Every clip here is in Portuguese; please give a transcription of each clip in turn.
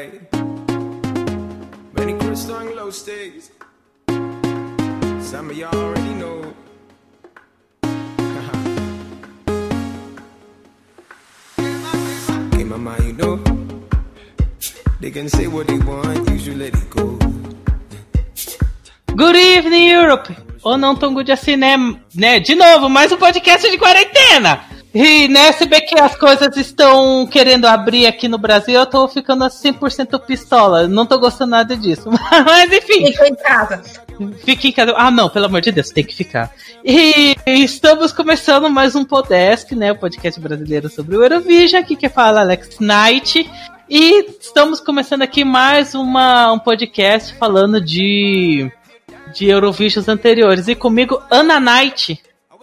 high. Many crystal and glow sticks. Some of y'all already know. My mind, you know. They can say what they want, you let it go. Good evening, Europe! Ou não tão good assim, né? né? De novo, mais um podcast de quarentena! E né, se bem que as coisas estão querendo abrir aqui no Brasil, eu tô ficando 100% pistola. Não tô gostando nada disso. Mas enfim. Fica em casa. Fique em casa. Ah, não, pelo amor de Deus, tem que ficar. E estamos começando mais um Podesk, né? O podcast brasileiro sobre o Eurovision. Aqui que fala Alex Knight. E estamos começando aqui mais uma, um podcast falando de, de Eurovisions anteriores. E comigo, Ana Knight.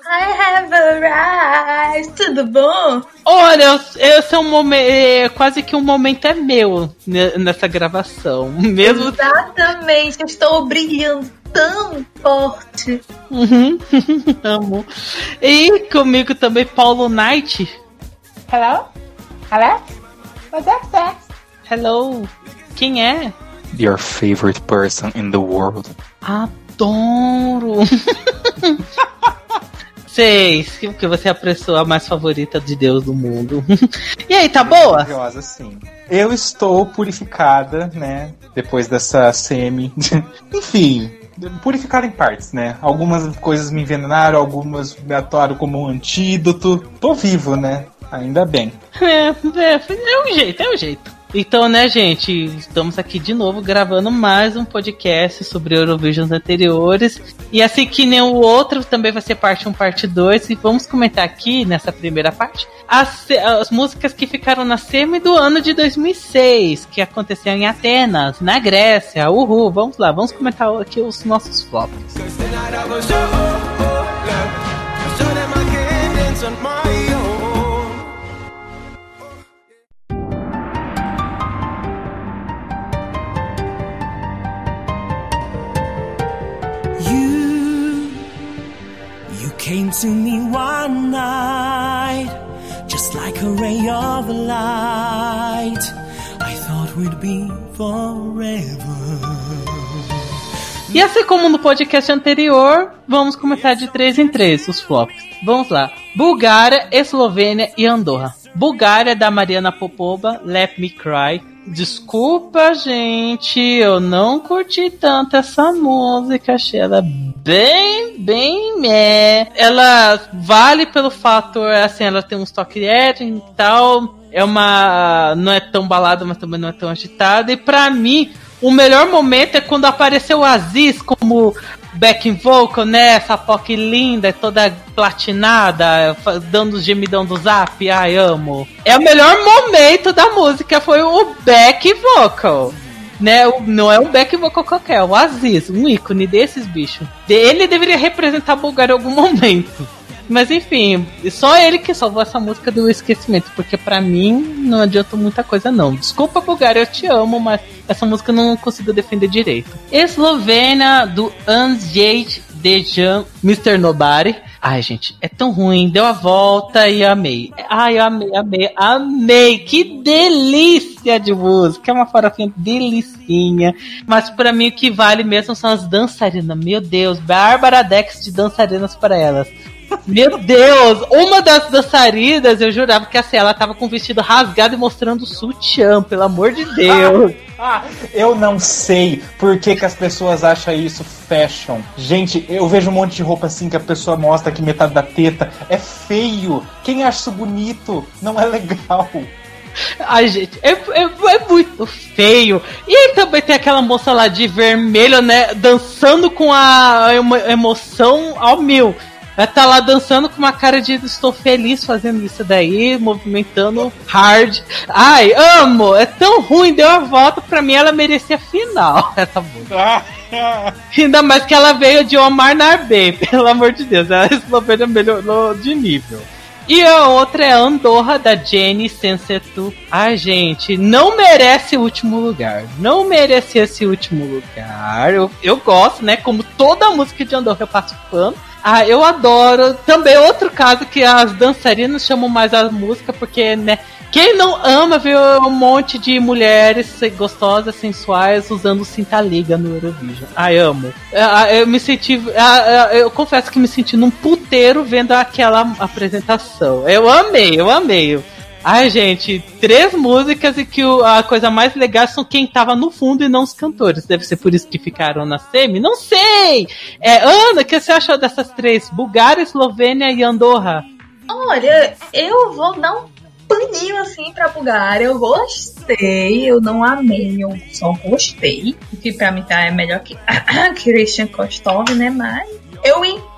I have arrived. Tudo bom? Olha, esse é um momento. É, quase que um momento é meu ne- nessa gravação. Mesmo. Exatamente. Eu estou brilhando tão forte. Uhum, Amo. E comigo também, Paulo Knight. Hello? Hello? What's up? Hello. Quem é? Your favorite person in the world. Adoro. Sei, que você é a pessoa mais favorita de Deus do mundo. E aí, tá boa? Maravilhosa, sim. Eu estou purificada, né? Depois dessa semi. Enfim, purificada em partes, né? Algumas coisas me envenenaram, algumas me atuaram como um antídoto. Tô vivo, né? Ainda bem. É, é, é um jeito, é um jeito. Então, né, gente, estamos aqui de novo gravando mais um podcast sobre Eurovisions anteriores. E assim que nem o outro, também vai ser parte 1, parte 2. E vamos comentar aqui, nessa primeira parte, as, as músicas que ficaram na semi do ano de 2006, que aconteceu em Atenas, na Grécia. Uhul, vamos lá, vamos comentar aqui os nossos flops. Came to me one night, just like a ray of light. I thought we'd be forever. E assim como no podcast anterior, vamos comentar de três em três os flops. Vamos lá. Bulgária, Eslovênia e Andorra. Bulgária da Mariana Popova, Let Me Cry. Desculpa, gente, eu não curti tanto essa música, achei ela bem, bem meh. Ela vale pelo fator, assim, ela tem uns toque edging e tal. É uma. não é tão balada, mas também não é tão agitada. E pra mim, o melhor momento é quando apareceu o Aziz como backing vocal, né? Essa POC linda, toda platinada, dando os gemidão do zap. Ai, amo. É o melhor momento da música, foi o back vocal. Né, não é um back vocal qualquer, é o Aziz, um ícone desses bichos. Ele deveria representar a Bulgária em algum momento. Mas enfim, só ele que salvou essa música do esquecimento, porque pra mim não adianta muita coisa não. Desculpa, Bulgária, eu te amo, mas essa música eu não consigo defender direito. Eslovênia, do Andrzej Dejan, Mr. Nobody. Ai, gente, é tão ruim. Deu a volta e amei. Ai, amei, amei, amei. Que delícia de música. É uma farofinha delicinha. Mas pra mim o que vale mesmo são as dançarinas. Meu Deus, Bárbara Dex de dançarinas para elas. Meu Deus! Uma das dançarinas, eu jurava que assim, ela tava com o vestido rasgado e mostrando o sutiã, pelo amor de Deus. Ah, eu não sei por que, que as pessoas acham isso fashion. Gente, eu vejo um monte de roupa assim que a pessoa mostra que metade da teta é feio. Quem acha isso bonito não é legal. Ai, gente, é, é, é muito feio. E aí também tem aquela moça lá de vermelho, né? Dançando com a emo- emoção ao mil. Ela tá lá dançando com uma cara de estou feliz fazendo isso daí, movimentando hard. Ai, amo! É tão ruim, deu a volta, pra mim ela merecia final, essa música. Ainda mais que ela veio de Omar Narbey, pelo amor de Deus, a Eslovênia melhorou de nível. E a outra é Andorra, da Jenny Sensetu. Ai, gente, não merece o último lugar. Não merece esse último lugar. Eu, eu gosto, né? Como toda música de Andorra eu passo pano. Ah, eu adoro. Também outro caso que as dançarinas chamam mais a música, porque, né? Quem não ama ver um monte de mulheres gostosas, sensuais, usando cinta liga no Eurovision? Ai, amo. Eu, eu me senti. Eu confesso que me senti num puteiro vendo aquela apresentação. Eu amei, eu amei. Ai, gente, três músicas e que o, a coisa mais legal são quem tava no fundo e não os cantores. Deve ser por isso que ficaram na semi? Não sei! É, Ana, o que você achou dessas três? Bulgária, Eslovênia e Andorra? Olha, eu vou dar um paninho assim pra Bulgária. Eu gostei, eu não amei, eu só gostei. O que pra mim tá é melhor que Christian Kostov, né? Mas eu entendo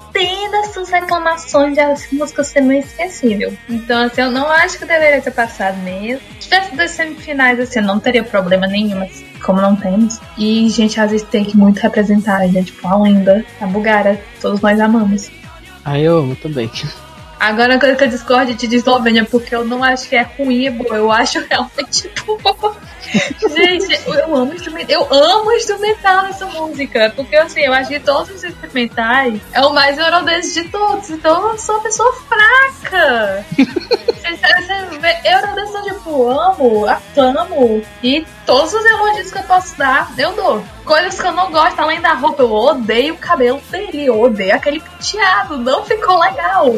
as suas reclamações de as músicas ser meio esquecível. Então, assim, eu não acho que deveria ter passado mesmo. Se tivesse duas semifinais, assim, não teria problema nenhum, mas como não temos. E, gente, às vezes tem que muito representar, né? Tipo, a lenda, a Bulgária, todos nós amamos. Ah, eu amo também. Agora a coisa que eu discordo de Eslovênia, porque eu não acho que é ruim e boa, eu acho realmente boa. Gente, eu amo instrumental. Eu amo instrumental nessa música. Porque assim, eu acho que todos os instrumentais é o mais eurodance de todos. Então eu sou uma pessoa fraca. Eurodance eu tipo, amo, aclamo. E todos os elogios que eu posso dar, eu dou. Coisas que eu não gosto, além da roupa, eu odeio o cabelo dele. Eu odeio aquele penteado. Não ficou legal.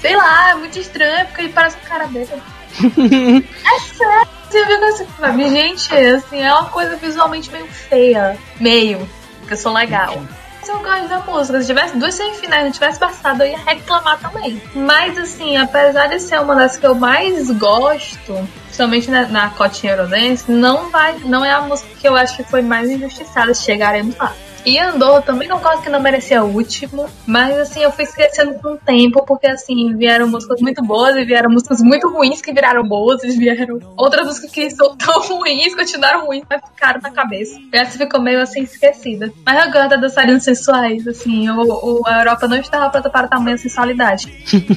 Sei lá, é muito estranho, porque ele parece um cara bêbado. é sério. Você viu essa sabe? Gente, assim, é uma coisa visualmente meio feia. Meio. Porque eu sou legal. Mas eu gosto da música. Se tivesse duas semifinais não tivesse passado, eu ia reclamar também. Mas, assim, apesar de ser uma das que eu mais gosto, principalmente na, na cotinha Eurodance, não, vai, não é a música que eu acho que foi mais injustiçada. Chegaremos lá. E Andorra também não gosto que não merecia o último, mas assim, eu fui esquecendo com o tempo, porque assim, vieram músicas muito boas e vieram músicas muito ruins que viraram boas, e vieram outras músicas que são tão ruins, continuaram ruins, mas ficaram na cabeça. E essa ficou meio assim esquecida. Mas eu gosto das dançarinas sensuais, assim, o, o, a Europa não estava pronta para tamanha sensualidade.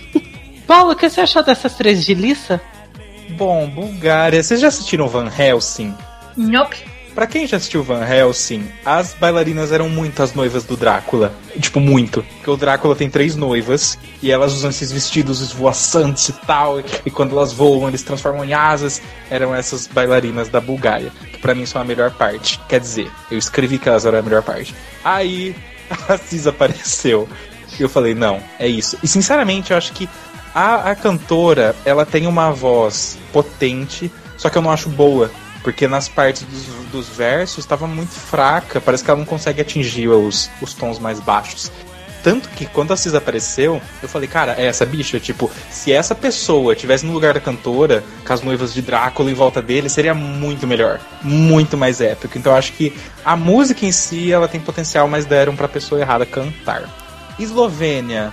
Paulo, o que você achou dessas três de Lissa? Bom, Bulgária. Vocês já assistiram Van Helsing? Nope. Pra quem já assistiu Van Helsing, as bailarinas eram muito as noivas do Drácula. Tipo, muito. Porque o Drácula tem três noivas e elas usam esses vestidos esvoaçantes e tal. E quando elas voam, eles transformam em asas. Eram essas bailarinas da Bulgária. Que pra mim são a melhor parte. Quer dizer, eu escrevi que elas eram a melhor parte. Aí a Cis apareceu. E eu falei, não, é isso. E sinceramente, eu acho que a, a cantora, ela tem uma voz potente, só que eu não acho boa. Porque nas partes dos, dos versos estava muito fraca, parece que ela não consegue atingir os, os tons mais baixos. Tanto que quando a Cis apareceu, eu falei, cara, é essa bicha, tipo, se essa pessoa tivesse no lugar da cantora, com as noivas de Drácula em volta dele, seria muito melhor. Muito mais épico. Então eu acho que a música em si, ela tem potencial, mas deram pra pessoa errada cantar. Eslovênia,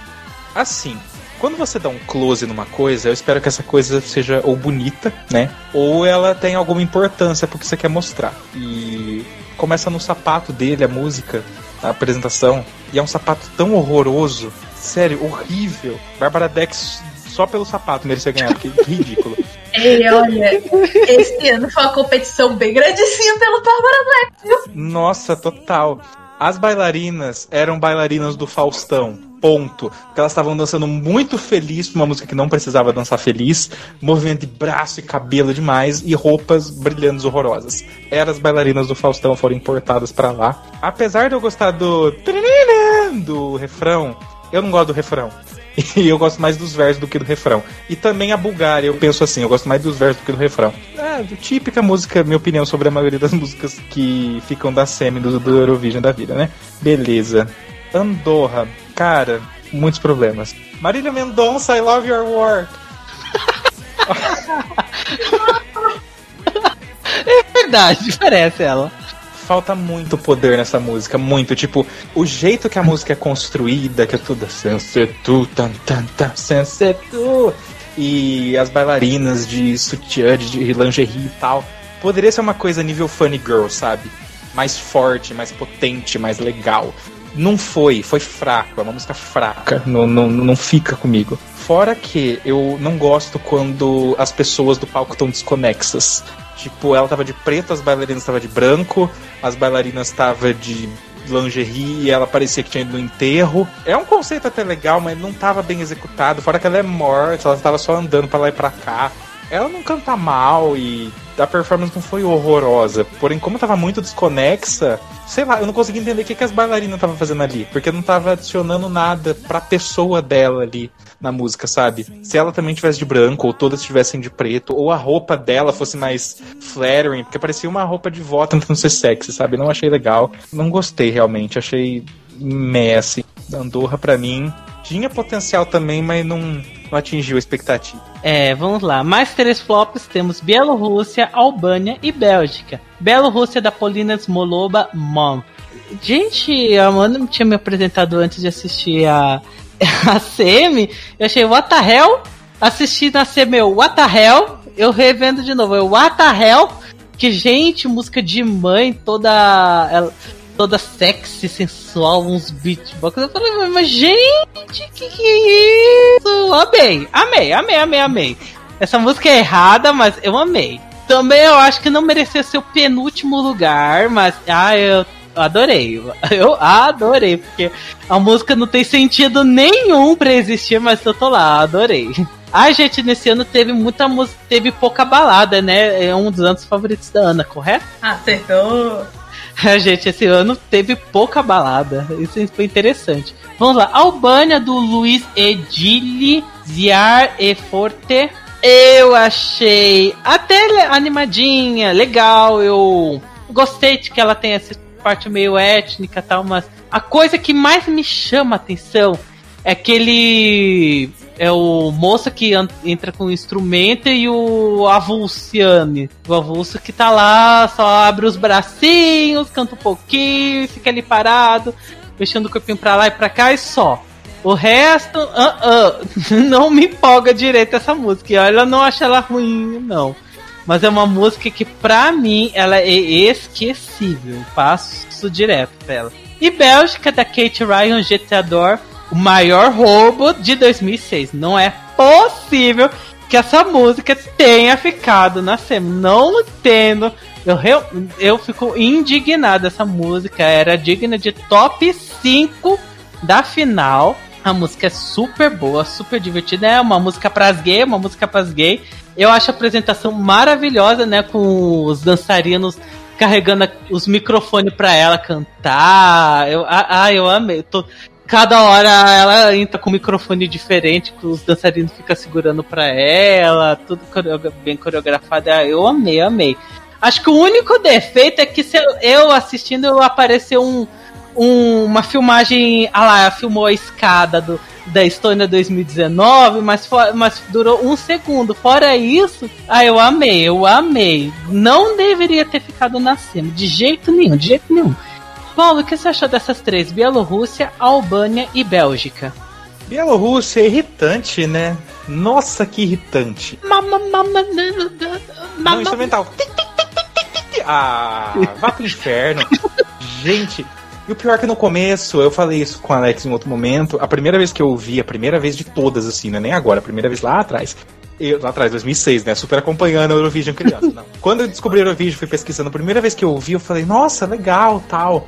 assim, quando você dá um close numa coisa, eu espero que essa coisa seja ou bonita, né? Ou ela tenha alguma importância porque você quer mostrar. E começa no sapato dele, a música, a apresentação. E é um sapato tão horroroso. Sério, horrível. Bárbara Dex só pelo sapato merecia ganhar, porque é ridículo. Ei, olha, esse ano foi uma competição bem grandinha pelo Bárbara Dex? Nossa, total. As bailarinas eram bailarinas do Faustão ponto. Porque elas estavam dançando muito feliz uma música que não precisava dançar feliz, movimento de braço e cabelo demais e roupas brilhantes horrorosas. Eram as bailarinas do Faustão foram importadas para lá. Apesar de eu gostar do do refrão, eu não gosto do refrão. E eu gosto mais dos versos do que do refrão. E também a Bulgária, eu penso assim, eu gosto mais dos versos do que do refrão. É, típica música, minha opinião sobre a maioria das músicas que ficam da semi do, do Eurovision da vida, né? Beleza. Andorra. Cara, muitos problemas. Marília Mendonça, I love your work. é verdade, parece ela. Falta muito poder nessa música, muito. Tipo, o jeito que a música é construída, que é tudo sensetu, tan, tan, tan, sensetu. E as bailarinas de sutiã, de lingerie e tal. Poderia ser uma coisa nível funny girl, sabe? Mais forte, mais potente, mais legal. Não foi, foi fraco, é uma música fraca, não, não, não fica comigo. Fora que eu não gosto quando as pessoas do palco estão desconexas. Tipo, ela tava de preto, as bailarinas estavam de branco, as bailarinas estavam de lingerie e ela parecia que tinha ido no enterro. É um conceito até legal, mas não tava bem executado. Fora que ela é morta, ela tava só andando para lá e pra cá. Ela não canta mal e a performance não foi horrorosa. Porém, como tava muito desconexa, sei lá, eu não consegui entender o que, que as bailarinas estavam fazendo ali. Porque não tava adicionando nada pra pessoa dela ali na música, sabe? Se ela também tivesse de branco, ou todas estivessem de preto, ou a roupa dela fosse mais flattering, porque parecia uma roupa de vó tentando ser sexy, sabe? Não achei legal. Não gostei realmente, achei meh, assim. Andorra pra mim tinha potencial também, mas não, não atingiu a expectativa. É, vamos lá. Mais três flops temos Bielorrússia, Albânia e Bélgica. Bielorrússia da Polina Smoloba Mom. Gente, a Amanda tinha me apresentado antes de assistir a, a CM. Eu achei, what the hell? Assisti na CM, eu, what the hell? Eu revendo de novo, eu, what the hell? Que, gente, música de mãe, toda. Ela, toda sexy, sensual, uns beatbox. Eu falei, mas gente, que que é isso? Amei, amei, amei, amei, amei. Essa música é errada, mas eu amei. Também eu acho que não merecia ser o penúltimo lugar, mas ah, eu adorei. Eu adorei, porque a música não tem sentido nenhum pra existir, mas eu tô lá, adorei. A gente, nesse ano teve muita música, teve pouca balada, né? É um dos anos favoritos da Ana, correto? Acertou. A gente, esse ano teve pouca balada. Isso foi interessante. Vamos lá. Albânia do Luiz Edili Ziar e Forte. Eu achei até animadinha, legal. Eu gostei de que ela tem essa parte meio étnica e tal, mas a coisa que mais me chama a atenção é aquele é o moço que entra com o instrumento e o avulsiane. O avulso que tá lá, só abre os bracinhos, canta um pouquinho, fica ali parado, mexendo o corpinho pra lá e pra cá e só. O resto, uh -uh, não me empolga direito essa música. Eu não acho ela ruim, não. Mas é uma música que, pra mim, ela é esquecível. Passo direto pra ela. E Bélgica, da Kate Ryan, GTA Door o maior roubo de 2006. Não é possível que essa música tenha ficado na SEMI. Não entendo. Eu, eu, eu fico indignado. Essa música era digna de top 5 da final. A música é super boa, super divertida. É uma música pras gay, uma música pras gay. Eu acho a apresentação maravilhosa, né? Com os dançarinos carregando os microfones pra ela cantar. Eu, ah, ah eu amei. Tô, cada hora ela entra com um microfone diferente, que os dançarinos ficam segurando pra ela, tudo bem coreografado. Ah, eu amei, amei. Acho que o único defeito é que se eu assistindo apareceu um, um, uma filmagem. Ah lá, filmou a escada do, da Estônia 2019, mas, for, mas durou um segundo. Fora isso, ah, eu amei, eu amei. Não deveria ter ficado na cima, de jeito nenhum, de jeito nenhum. Paulo, o que você achou dessas três? Bielorrússia, Albânia e Bélgica. Bielorrússia é irritante, né? Nossa, que irritante. Mama, mama, Não, instrumental. Ah, vá pro inferno. Gente, e o pior é que no começo, eu falei isso com o Alex em outro momento, a primeira vez que eu ouvi, a primeira vez de todas, assim, né? Nem agora, a primeira vez lá atrás. Eu, lá atrás, 2006, né? Super acompanhando a Eurovision criança. Não. Quando eu descobri a Eurovision, fui pesquisando, a primeira vez que eu ouvi, eu falei, nossa, legal, tal.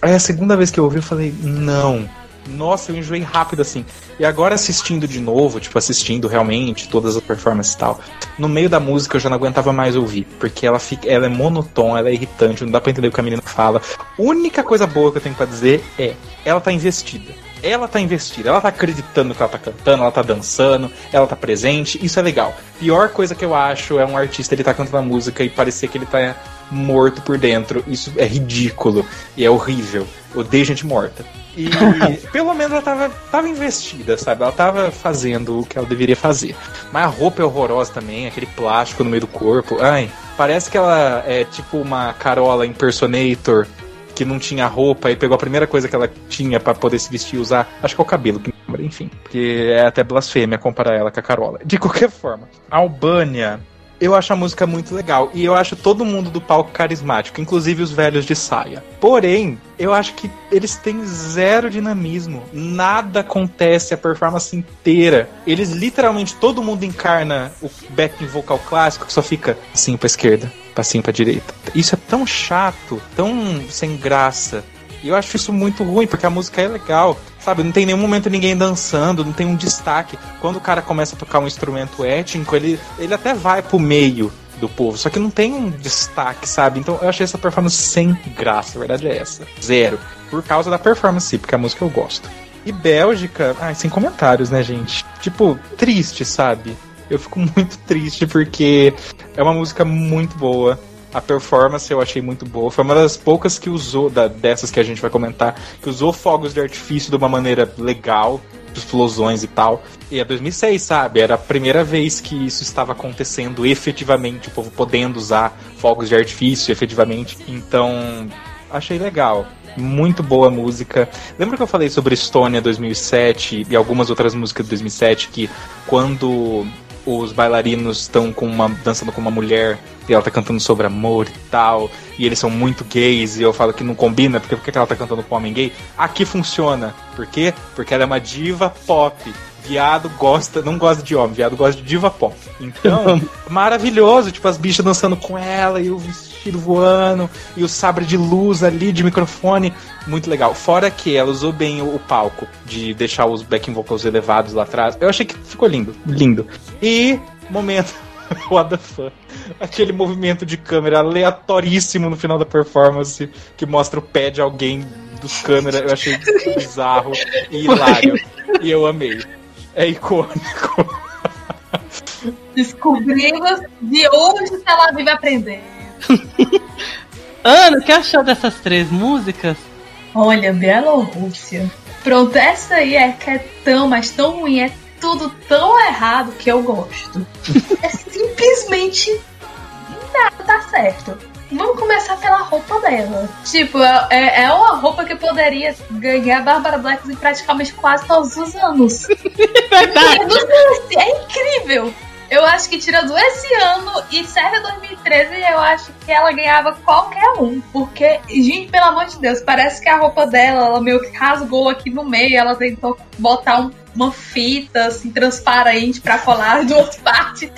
Aí a segunda vez que eu ouvi, eu falei, não. Nossa, eu enjoei rápido assim. E agora assistindo de novo, tipo, assistindo realmente todas as performances e tal, no meio da música eu já não aguentava mais ouvir. Porque ela fica. Ela é monotona, ela é irritante, não dá pra entender o que a menina fala. Única coisa boa que eu tenho pra dizer é, ela tá investida ela tá investida, ela tá acreditando que ela tá cantando, ela tá dançando, ela tá presente, isso é legal. Pior coisa que eu acho é um artista ele tá cantando a música e parecer que ele tá morto por dentro. Isso é ridículo e é horrível. Odeio gente morta. E pelo menos ela tava, tava investida, sabe? Ela tava fazendo o que ela deveria fazer. Mas a roupa é horrorosa também, aquele plástico no meio do corpo. Ai, parece que ela é tipo uma Carola impersonator que não tinha roupa e pegou a primeira coisa que ela tinha para poder se vestir e usar. Acho que é o cabelo, que enfim. Porque é até blasfêmia comparar ela com a Carola. De qualquer forma, a Albânia eu acho a música muito legal. E eu acho todo mundo do palco carismático, inclusive os velhos de saia. Porém, eu acho que eles têm zero dinamismo. Nada acontece a performance inteira. Eles literalmente, todo mundo encarna o backing vocal clássico que só fica assim pra esquerda, passinho pra direita. Isso é tão chato, tão sem graça E eu acho isso muito ruim, porque a música é legal, sabe? Não tem nenhum momento ninguém dançando, não tem um destaque. Quando o cara começa a tocar um instrumento étnico, ele, ele até vai pro meio do povo, só que não tem um destaque, sabe? Então eu achei essa performance sem graça, a verdade é essa. Zero. Por causa da performance, porque a música eu gosto. E Bélgica, ai, sem comentários, né, gente? Tipo, triste, sabe? Eu fico muito triste porque é uma música muito boa. A performance eu achei muito boa. Foi uma das poucas que usou, da, dessas que a gente vai comentar, que usou fogos de artifício de uma maneira legal, explosões e tal. E é 2006, sabe? Era a primeira vez que isso estava acontecendo efetivamente, o povo podendo usar fogos de artifício efetivamente. Então, achei legal. Muito boa música. Lembra que eu falei sobre Estônia 2007 e algumas outras músicas de 2007 que quando os bailarinos estão com uma dançando com uma mulher e ela tá cantando sobre amor e tal, e eles são muito gays, e eu falo que não combina, porque por que ela tá cantando com homem gay? Aqui funciona. Por quê? Porque ela é uma diva pop. Viado gosta, não gosta de homem, viado gosta de diva pop. Então, maravilhoso, tipo, as bichas dançando com ela e o vestido voando e o sabre de luz ali de microfone, muito legal. Fora que ela usou bem o, o palco de deixar os backing vocals elevados lá atrás. Eu achei que ficou lindo, lindo. E momento What the fuck? Aquele movimento de câmera aleatoríssimo no final da performance que mostra o pé de alguém dos câmeras. Eu achei bizarro e hilário. E eu amei. É icônico. Descobrimos de onde ela vive aprender. Ana, o que achou dessas três músicas? Olha, Bielorrússia. Pronto, essa aí é que é tão, mas tão ruim, é tudo tão errado que eu gosto. é simplesmente nada tá certo. Vamos começar pela roupa dela. Tipo, é, é uma roupa que poderia ganhar Bárbara Black em praticamente quase todos os anos. Verdade. É incrível! Eu acho que tirando esse ano e série 2013, eu acho que ela ganhava qualquer um. Porque, gente, pelo amor de Deus, parece que a roupa dela, ela meio que rasgou aqui no meio. Ela tentou botar um, uma fita assim, transparente pra colar de outra parte.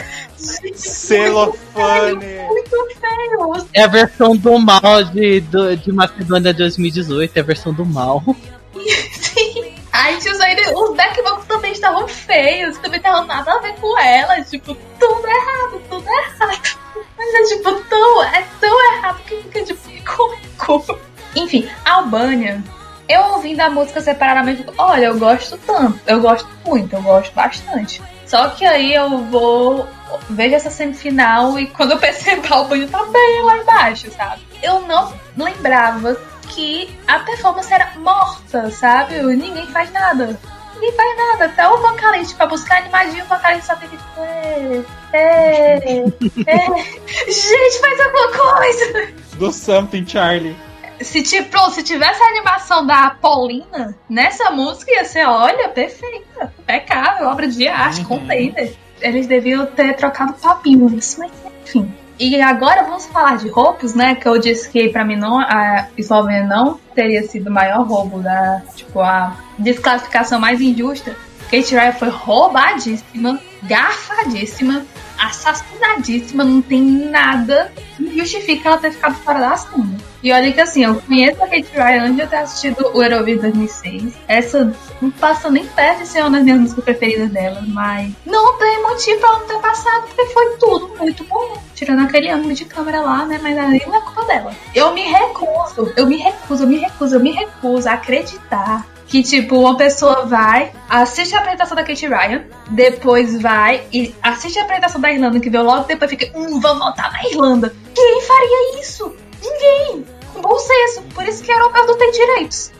Celofane. Muito feio. É a versão do mal de, do- de Macedônia 2018, é a versão do mal. Sim. Aí tios, aí os backbox também estavam feios, também estavam nada a ver com ela. Tipo, tudo errado, tudo errado. Mas é tipo, tão, é tão errado que fica tipo cômico. Enfim, Albânia. Eu ouvindo a música separadamente, olha, eu gosto tanto, eu gosto muito, eu gosto bastante. Só que aí eu vou vejo essa semifinal e quando eu percebo a Albânia tá bem lá embaixo, sabe? Eu não lembrava que a performance era morta, sabe? Ninguém faz nada. Ninguém faz nada. Até o vocalista, pra buscar animadinho, o vocalista só tem que. É, é, é. Gente, faz alguma coisa! Do Something Charlie. Se, tipo, se tivesse a animação da Paulina nessa música, ia ser, olha, perfeita. Impecável, obra de arte, Uhum. container. Eles deviam ter trocado papinhos, mas enfim. E agora vamos falar de roubos, né? Que eu disse que pra mim não, a Eslovênia não teria sido o maior roubo da, tipo, a desclassificação mais injusta. Kate Ryan foi roubadíssima, garfadíssima, assassinadíssima, não tem nada que justifique ela ter ficado fora da cena. E olha que assim, eu conheço a Kate Ryan antes de eu ter assistido o Eurovision 2006. Essa não passa nem perto de ser uma das minhas músicas preferidas dela, mas não tem motivo pra ela não ter passado, porque foi tudo muito bom. Tirando aquele ângulo de câmera lá, né? Mas aí não é culpa dela. Eu me recuso, eu me recuso, eu me recuso, eu me recuso a acreditar que, tipo, uma pessoa vai, assiste a apresentação da Kate Ryan, depois vai e assiste a apresentação da Irlanda, que veio logo depois fica, hum, vamos voltar na Irlanda. Quem faria isso? Ninguém. Com bom senso. Por isso que europeu não tem direitos.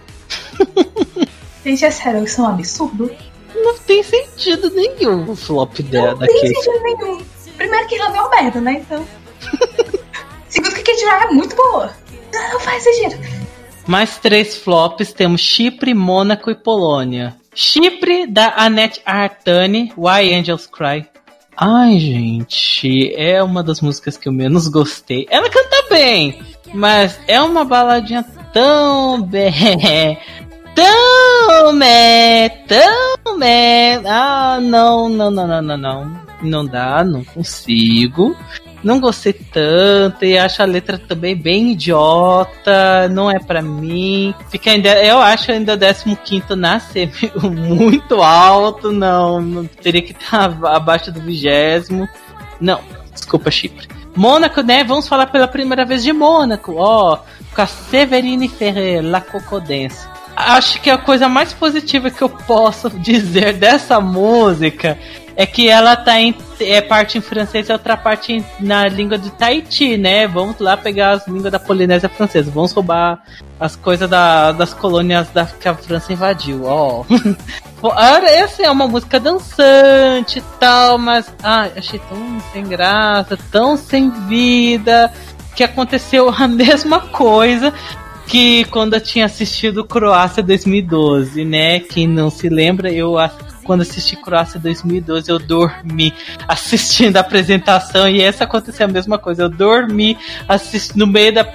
Gente, é sério, isso é um absurdo. Não tem sentido nenhum o flop dela Não tem sentido nenhum. Primeiro que Irlanda é uma merda, né? Então. Segundo que Kate Ryan é muito boa. Não faz sentido. Mais três flops temos Chipre, Mônaco e Polônia. Chipre da Annette Artani, Why Angels Cry. Ai, gente, é uma das músicas que eu menos gostei. Ela canta bem, mas é uma baladinha tão bem, tão meh, tão meh. Ah, não, não, não, não, não, não. Não dá, não consigo. Não gostei tanto e acho a letra também bem idiota, não é para mim. Fica ainda, eu acho ainda 15 na muito alto, não, não teria que estar abaixo do vigésimo. Não, desculpa, Chipre. Mônaco, né? Vamos falar pela primeira vez de Mônaco, ó, com a Severine Ferrer, La Cocodense. Acho que a coisa mais positiva que eu posso dizer dessa música é que ela tá em é parte em francês e outra parte em, na língua de Tahiti, né? Vamos lá pegar as línguas da Polinésia Francesa, vamos roubar as coisas da, das colônias da, que a França invadiu, ó. Essa é uma música dançante e tal, mas ai, achei tão sem graça, tão sem vida, que aconteceu a mesma coisa que quando eu tinha assistido Croácia 2012, né? Quem não se lembra, eu quando assisti Croácia 2012, eu dormi assistindo a apresentação e essa aconteceu a mesma coisa. Eu dormi assisti, no meio da.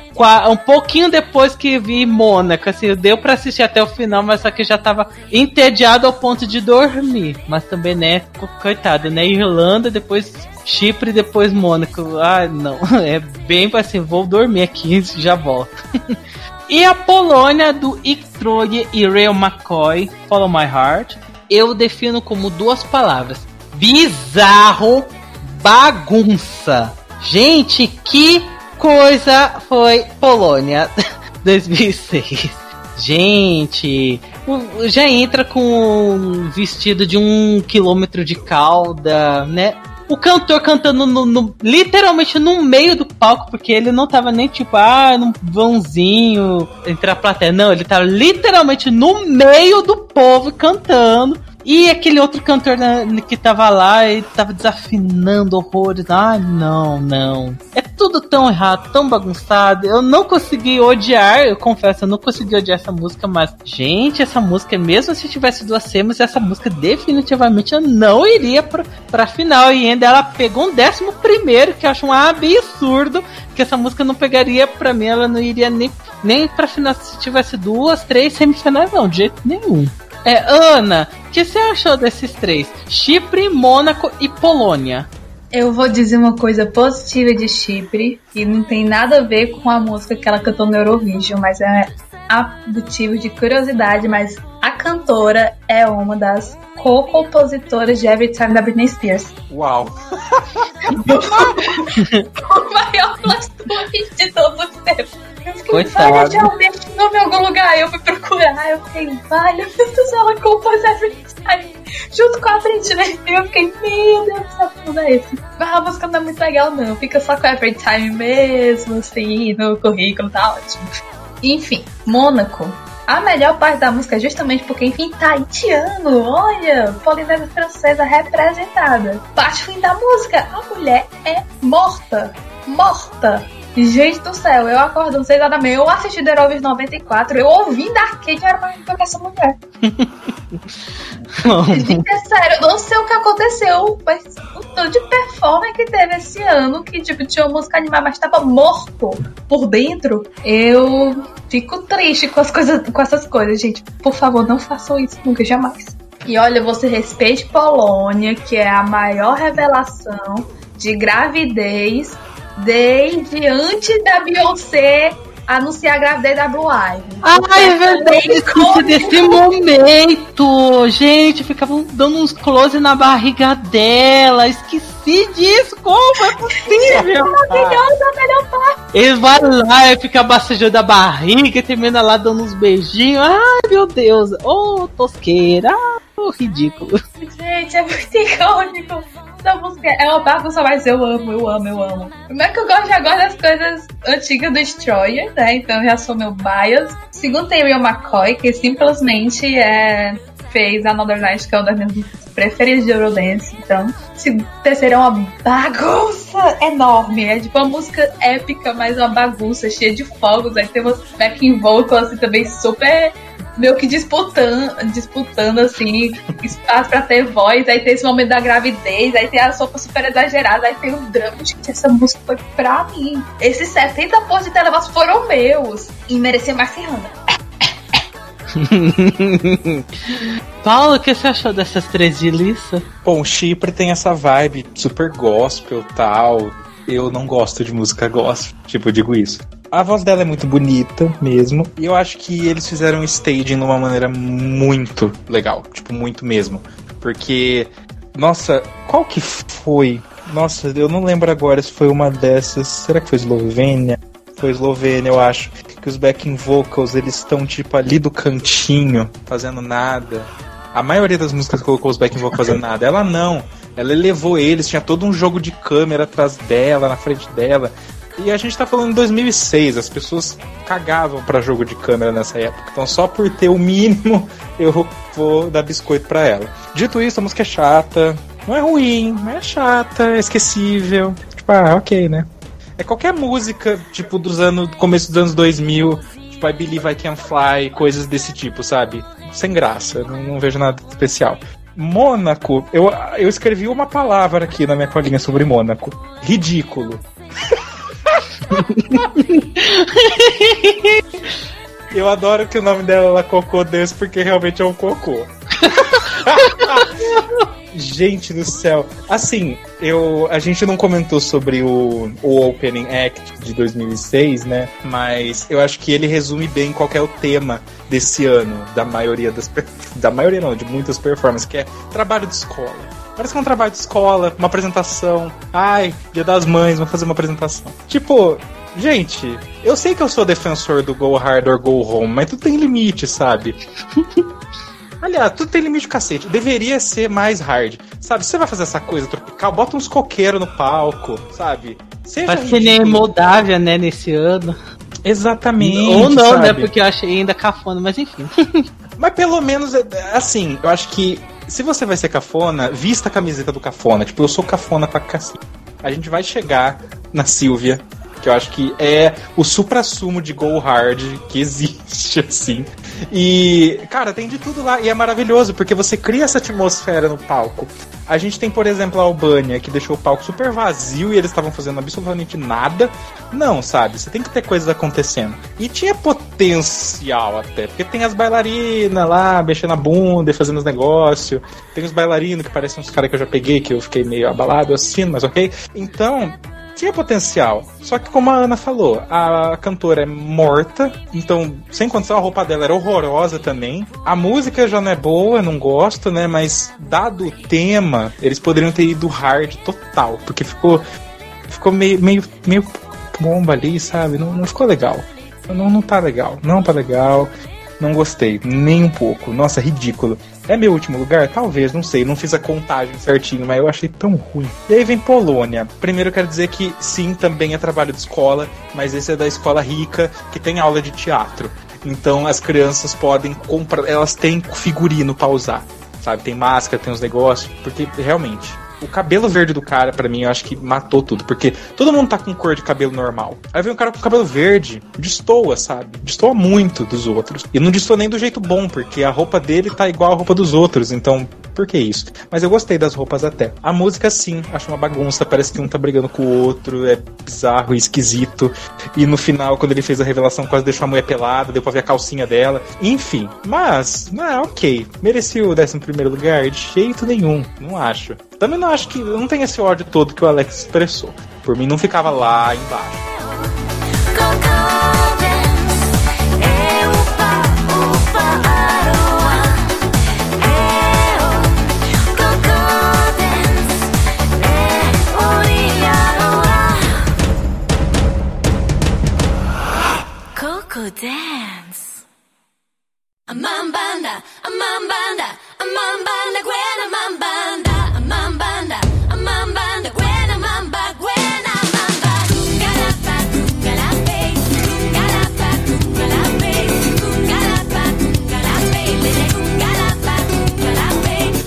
um pouquinho depois que vi Mônaco. Assim, deu para assistir até o final, mas só que já tava entediado ao ponto de dormir. Mas também, né, coitado, né? Irlanda, depois Chipre depois Mônaco. Ah, não. É bem assim, vou dormir aqui e já volto. e a Polônia do Iktroye e Real McCoy, Follow My Heart eu defino como duas palavras: bizarro, bagunça. Gente, que coisa foi Polônia 2006. Gente, já entra com um vestido de um quilômetro de cauda, né? O cantor cantando no, no, literalmente no meio do palco, porque ele não tava nem tipo, ah, num vãozinho entre a plateia. Não, ele tava literalmente no meio do povo cantando. E aquele outro cantor né, que tava lá e tava desafinando horrores. Ah, não, não. É tudo tão errado, tão bagunçado. Eu não consegui odiar, eu confesso, eu não consegui odiar essa música, mas, gente, essa música, mesmo se tivesse duas semas, essa música definitivamente eu não iria pra, pra final. E ainda ela pegou um décimo primeiro, que eu acho um absurdo, que essa música não pegaria pra mim, ela não iria nem, nem pra final se tivesse duas, três semifinais, não, de jeito nenhum. É, Ana, o que você achou desses três? Chipre, Mônaco e Polônia. Eu vou dizer uma coisa positiva de Chipre, e não tem nada a ver com a música que ela cantou no Eurovision, mas é a motivo de curiosidade, mas a cantora é uma das co-compositoras de Every Time da Britney Spears. Uau! o maior plot twist de todos os tempos. Eu fiquei, Coitada. vale, desse nome em algum lugar. Eu fui procurar, eu fiquei, vale, meu Deus, ela compôs Every Time junto com a Britney. Eu fiquei, meu Deus, essa tudo é esse. Mas a música não é muito legal, não. Fica só com Every Time mesmo, assim, no currículo, tá ótimo. Enfim, Mônaco. A melhor parte da música é justamente porque, enfim, tahitiano, olha, polinésia francesa representada. Parte fim da música, a mulher é morta. Morta. Gente do céu, eu acordo às 6 horas da manhã, eu assisti The Eurovision 94, eu ouvi da Arcade era mais do que essa mulher. Gente, é sério, eu não sei o que aconteceu, mas o tanto de performance que teve esse ano, que tipo, tinha uma música animada, mas tava morto por dentro. Eu fico triste com, as coisas, com essas coisas, gente. Por favor, não façam isso nunca, jamais. E olha, você respeite Polônia, que é a maior revelação de gravidez desde antes da Beyoncé anunciar a gravidez da Blue Ivy. Ah, é verdade, esqueci desse momento. Gente, ficavam dando uns close na barriga dela. Esqueci disso. Como é possível? Maravilhosa, melhor parte. Eles vão lá e fica bastejando a barriga e termina lá dando uns beijinhos. Ai, meu Deus. Ô, oh, tosqueira. Oh, ridículo. Gente, é muito icônico. Essa música é uma bagunça, mas eu amo, eu amo, eu amo. Primeiro que eu gosto, já gosto das coisas antigas do Destroyer, né? Então já sou meu bias. Segundo tem Real McCoy, que simplesmente é fez Another Night, que é uma das minhas preferidas de Eurodance. Então, terceiro é uma bagunça enorme. É tipo uma música épica, mas uma bagunça cheia de fogos. Aí tem umas backing vocals assim também super meio que disputando, disputando assim, espaço pra ter voz, aí tem esse momento da gravidez, aí tem a sopa super exagerada, aí tem o drama. Gente, essa música foi pra mim. Esses 70 pontos de televoz foram meus. E merecia mais Serrana. Paulo, o que você achou dessas três de Lissa? Bom, Chipre tem essa vibe super gospel tal. eu não gosto de música gospel. Tipo, eu digo isso. A voz dela é muito bonita mesmo. E eu acho que eles fizeram o staging de uma maneira muito legal. Tipo, muito mesmo. Porque, nossa, qual que foi? Nossa, eu não lembro agora se foi uma dessas. Será que foi Eslovênia? Foi Eslovênia, eu acho. Que os backing vocals, eles estão tipo ali do cantinho, fazendo nada. A maioria das músicas colocou os backing vocals fazendo nada. Ela não. Ela elevou eles, tinha todo um jogo de câmera atrás dela, na frente dela. E a gente tá falando de 2006, as pessoas cagavam para jogo de câmera nessa época. Então só por ter o mínimo eu vou dar biscoito para ela. Dito isso, a música é chata. Não é ruim, mas é chata, é esquecível. Tipo, ah, ok, né? É qualquer música, tipo, dos anos. começo dos anos 2000, tipo, I Believe I Can Fly, coisas desse tipo, sabe? Sem graça, não, não vejo nada especial. Mônaco, eu, eu escrevi uma palavra aqui na minha colinha sobre Mônaco. Ridículo. eu adoro que o nome dela é Cocô desse porque realmente é um cocô. Gente do céu. Assim, eu, a gente não comentou sobre o, o Opening Act de 2006, né? Mas eu acho que ele resume bem qual é o tema desse ano, da maioria das. Da maioria não, de muitas performances, que é trabalho de escola. Parece que é um trabalho de escola, uma apresentação. Ai, dia das mães, vou fazer uma apresentação. Tipo, gente, eu sei que eu sou defensor do go hard or go home, mas tudo tem limite, sabe? Aliás, tudo tem limite cacete. Deveria ser mais hard. Sabe, você vai fazer essa coisa tropical, bota uns coqueiros no palco, sabe? Seja vai ser nem Moldávia, né, nesse ano. Exatamente. Ou não, né, sabe? né? Porque eu achei ainda cafona, mas enfim. mas pelo menos, é, assim, eu acho que se você vai ser cafona, vista a camiseta do cafona. Tipo, eu sou cafona pra cacete. A gente vai chegar na Silvia, que eu acho que é o supra-sumo de Go Hard que existe, assim. E, cara, tem de tudo lá. E é maravilhoso, porque você cria essa atmosfera no palco. A gente tem, por exemplo, a Albânia, que deixou o palco super vazio e eles estavam fazendo absolutamente nada. Não, sabe? Você tem que ter coisas acontecendo. E tinha potencial até, porque tem as bailarinas lá, mexendo a bunda e fazendo os negócios. Tem os bailarinos que parecem uns caras que eu já peguei, que eu fiquei meio abalado assistindo, mas ok. Então, tinha potencial. Só que, como a Ana falou, a cantora é morta, então, sem condição, a roupa dela era horrorosa também. A música já não é boa, não gosto, né? Mas, dado o tema, eles poderiam ter ido hard total, porque ficou. Ficou meio, meio, meio bomba ali, sabe? Não, não ficou legal. Não, não tá legal. Não tá legal. Não gostei, nem um pouco. Nossa, ridículo. É meu último lugar? Talvez, não sei. Não fiz a contagem certinho, mas eu achei tão ruim. E aí vem Polônia. Primeiro eu quero dizer que sim, também é trabalho de escola, mas esse é da escola rica que tem aula de teatro. Então as crianças podem comprar, elas têm figurino pra usar, sabe? Tem máscara, tem os negócios, porque realmente o cabelo verde do cara, para mim, eu acho que matou tudo. Porque todo mundo tá com cor de cabelo normal. Aí vem um cara com cabelo verde, destoa, sabe? Destoa muito dos outros. E não destoa nem do jeito bom, porque a roupa dele tá igual a roupa dos outros. Então, por que isso? Mas eu gostei das roupas até. A música, sim, acho uma bagunça. Parece que um tá brigando com o outro. É bizarro e esquisito. E no final, quando ele fez a revelação, quase deixou a mulher pelada, deu pra ver a calcinha dela. Enfim, mas, ah, ok. Merecia o 11 primeiro lugar? De jeito nenhum. Não acho. Também não acho que. Não tem esse ódio todo que o Alex expressou. Por mim, não ficava lá embaixo.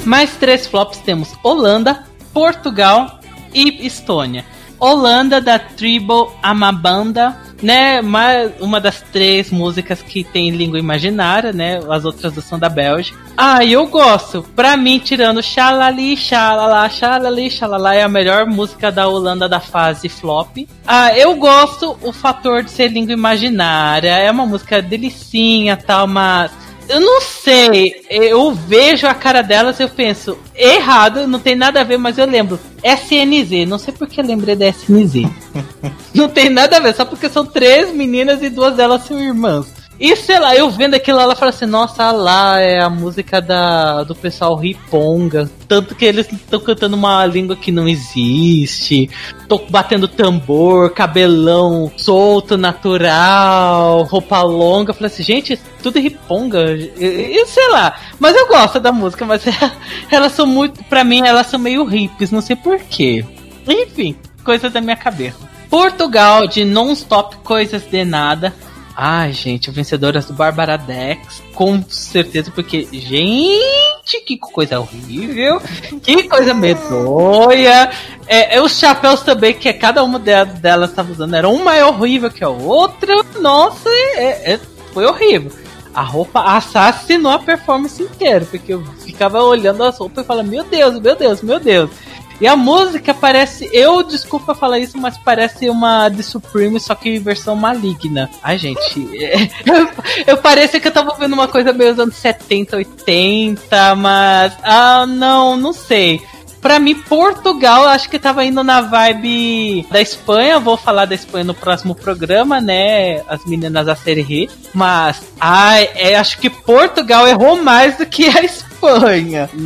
Mais três flops temos Holanda, Portugal e Estônia. Holanda da Tribo Amabanda, né? Uma das três músicas que tem língua imaginária, né? As outras são da Bélgica. Ah, eu gosto. Pra mim, tirando Xalali, Xalala, Xalali, Xalala é a melhor música da Holanda da fase flop. Ah, eu gosto o fator de ser língua imaginária. É uma música delicinha, tal, mas Eu não sei. Eu vejo a cara delas e eu penso, errado, não tem nada a ver, mas eu lembro. SNZ. Não sei porque lembrei da SNZ. não tem nada a ver, só porque são três meninas e duas delas são irmãs. E sei lá, eu vendo aquilo, ela fala assim: Nossa, lá é a música da, do pessoal riponga. Tanto que eles estão cantando uma língua que não existe. Tô batendo tambor, cabelão solto, natural, roupa longa. Eu falei assim: Gente, tudo riponga. E, sei lá. Mas eu gosto da música, mas elas são muito. Pra mim, elas são meio hippies, não sei porquê. Enfim, coisa da minha cabeça. Portugal de non-stop coisas de nada. Ai, gente, vencedoras do Barbara Dex, com certeza, porque, gente, que coisa horrível, que coisa medonha. É, é, os chapéus também, que cada uma delas estava usando, era um mais horrível que a outra. Nossa, é, é, foi horrível. A roupa assassinou a performance inteira, porque eu ficava olhando as roupas e falava, meu Deus, meu Deus, meu Deus. E a música parece. Eu, desculpa falar isso, mas parece uma The Supreme, só que versão maligna. Ai, gente. eu, eu parecia que eu tava vendo uma coisa meio anos 70, 80, mas. Ah, não, não sei. Pra mim, Portugal, acho que tava indo na vibe da Espanha. Vou falar da Espanha no próximo programa, né? As meninas a série Mas, ai, é, acho que Portugal errou mais do que a Espanha.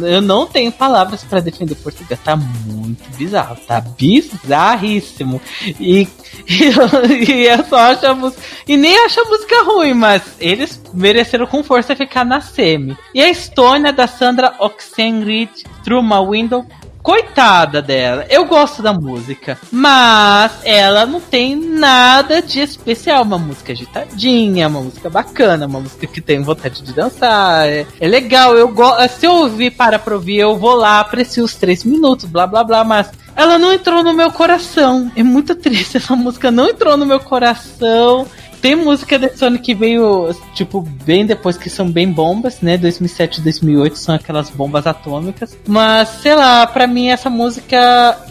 Eu não tenho palavras para defender Portugal. Tá muito bizarro. Tá bizarríssimo. E, e, e só acho a música. E nem acho a música ruim, mas eles mereceram com força ficar na semi. E a Estônia da Sandra Oxenrid, Through My Window Coitada dela. Eu gosto da música, mas ela não tem nada de especial. Uma música agitadinha, uma música bacana, uma música que tem vontade de dançar. É, é legal. Eu gosto. Se eu ouvir para pra ouvir, eu vou lá, aprecio os três minutos, blá blá blá, mas ela não entrou no meu coração. É muito triste. Essa música não entrou no meu coração. Tem música da Sony que veio, tipo, bem depois, que são bem bombas, né? 2007 e 2008 são aquelas bombas atômicas. Mas, sei lá, pra mim essa música,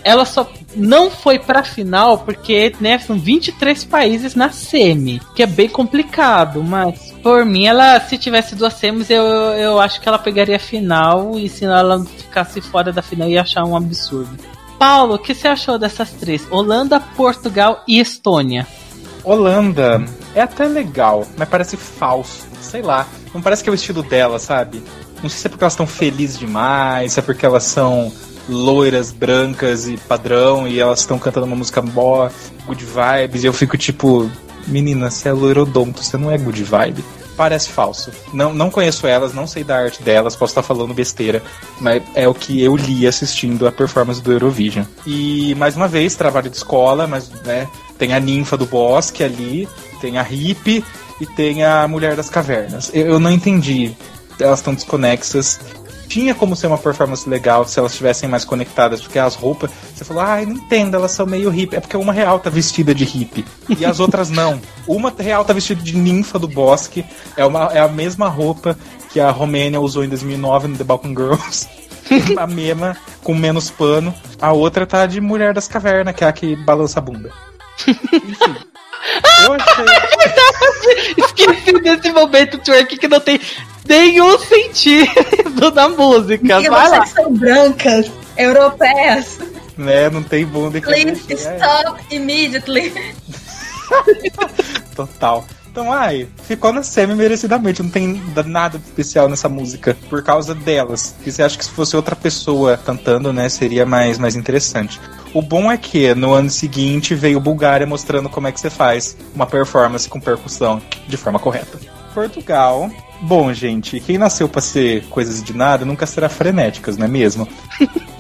ela só não foi pra final porque, né, são 23 países na semi, que é bem complicado, mas por mim, ela, se tivesse duas semis, eu, eu acho que ela pegaria a final e se ela ficasse fora da final, ia achar um absurdo. Paulo, o que você achou dessas três? Holanda, Portugal e Estônia. Holanda é até legal, mas parece falso. Sei lá. Não parece que é o estilo dela, sabe? Não sei se é porque elas estão felizes demais, se é porque elas são loiras, brancas e padrão, e elas estão cantando uma música boa, good vibes, e eu fico tipo, menina, você é loirodonto, você não é good vibe. Parece falso. Não, não conheço elas, não sei da arte delas, posso estar falando besteira, mas é o que eu li assistindo a performance do Eurovision. E mais uma vez, trabalho de escola, mas né, tem a ninfa do bosque ali, tem a hippie e tem a mulher das cavernas. Eu, eu não entendi. Elas estão desconexas. Tinha como ser uma performance legal se elas estivessem mais conectadas, porque as roupas. Você falou, ai, ah, não entendo, elas são meio hippie. É porque uma real tá vestida de hippie e as outras não. Uma real tá vestida de ninfa do bosque, é, uma, é a mesma roupa que a Romênia usou em 2009 no The Balkan Girls. a mesma, com menos pano. A outra tá de mulher das cavernas, que é a que balança a bunda. Enfim. Eu achei. Esqueci desse momento twerk que não tem nenhum sentido da música. E Vai lá. são brancas, europeias. Né, não tem bunda Please stop immediately. Total. Então, ai, ficou na semi merecidamente. Não tem nada especial nessa música por causa delas. E você acha que se fosse outra pessoa cantando, né, seria mais, mais interessante. O bom é que no ano seguinte veio Bulgária mostrando como é que você faz uma performance com percussão de forma correta. Portugal. Bom, gente, quem nasceu para ser coisas de nada nunca será frenéticas, não é mesmo?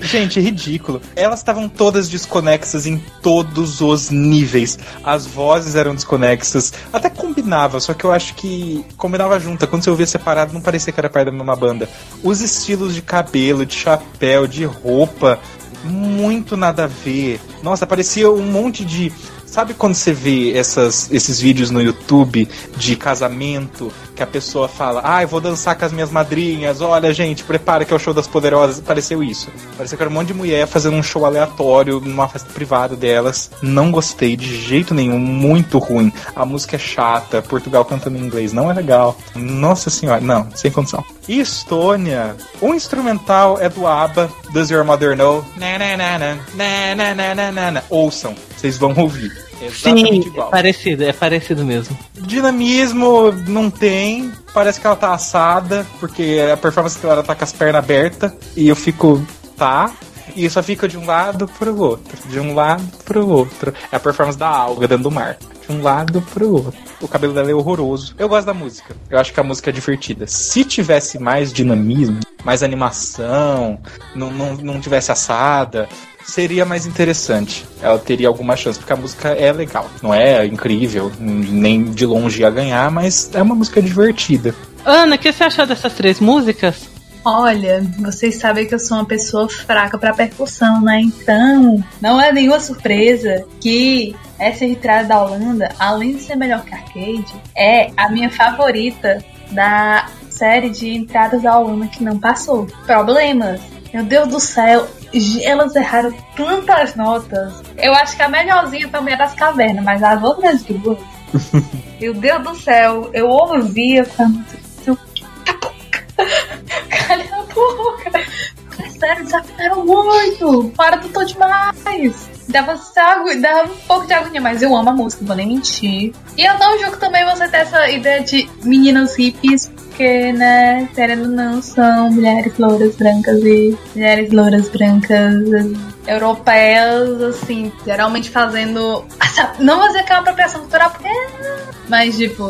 Gente, ridículo. Elas estavam todas desconexas em todos os níveis. As vozes eram desconexas. Até combinava, só que eu acho que combinava junto. Quando você ouvia separado, não parecia que era parte da mesma banda. Os estilos de cabelo, de chapéu, de roupa, muito nada a ver. Nossa, parecia um monte de. Sabe quando você vê essas, esses vídeos no YouTube de casamento que a pessoa fala, ah, eu vou dançar com as minhas madrinhas, olha, gente, prepara que é o show das poderosas. Pareceu isso. Pareceu que era um monte de mulher fazendo um show aleatório numa festa privada delas. Não gostei de jeito nenhum, muito ruim. A música é chata, Portugal cantando em inglês não é legal. Nossa senhora, não, sem condição. E Estônia, o instrumental é do ABBA, Does Your Mother Know? Na, na, na, na, na, na, na, na. Ouçam, vocês vão ouvir. Exatamente Sim, igual. é parecido, é parecido mesmo. Dinamismo não tem. Parece que ela tá assada, porque a performance que ela tá com as pernas abertas. E eu fico, tá. E só fica de um lado pro outro. De um lado pro outro. É a performance da alga dentro do mar. De um lado pro outro. O cabelo dela é horroroso. Eu gosto da música. Eu acho que a música é divertida. Se tivesse mais dinamismo, mais animação, não, não, não tivesse assada, seria mais interessante. Ela teria alguma chance, porque a música é legal. Não é incrível, nem de longe ia ganhar, mas é uma música divertida. Ana, o que você achou dessas três músicas? Olha, vocês sabem que eu sou uma pessoa fraca pra percussão, né? Então, não é nenhuma surpresa que essa entrada da Holanda, além de ser melhor que arcade, é a minha favorita da série de entradas da Holanda que não passou. Problemas. Meu Deus do céu, elas erraram tantas notas. Eu acho que a melhorzinha também é das cavernas, mas as outras duas. Meu Deus do céu, eu ouvia quando. Calha a boca! Sério, desafinaram muito! Para tudo demais! Dava, dava um pouco de agonia, mas eu amo a música, não vou nem mentir. E eu não julgo também você ter essa ideia de meninas hippies, porque, né, querendo ou não, são mulheres louras brancas e mulheres louras brancas europeias, assim, geralmente fazendo. Não vou dizer que é uma apropriação cultural, porque. Mas, tipo,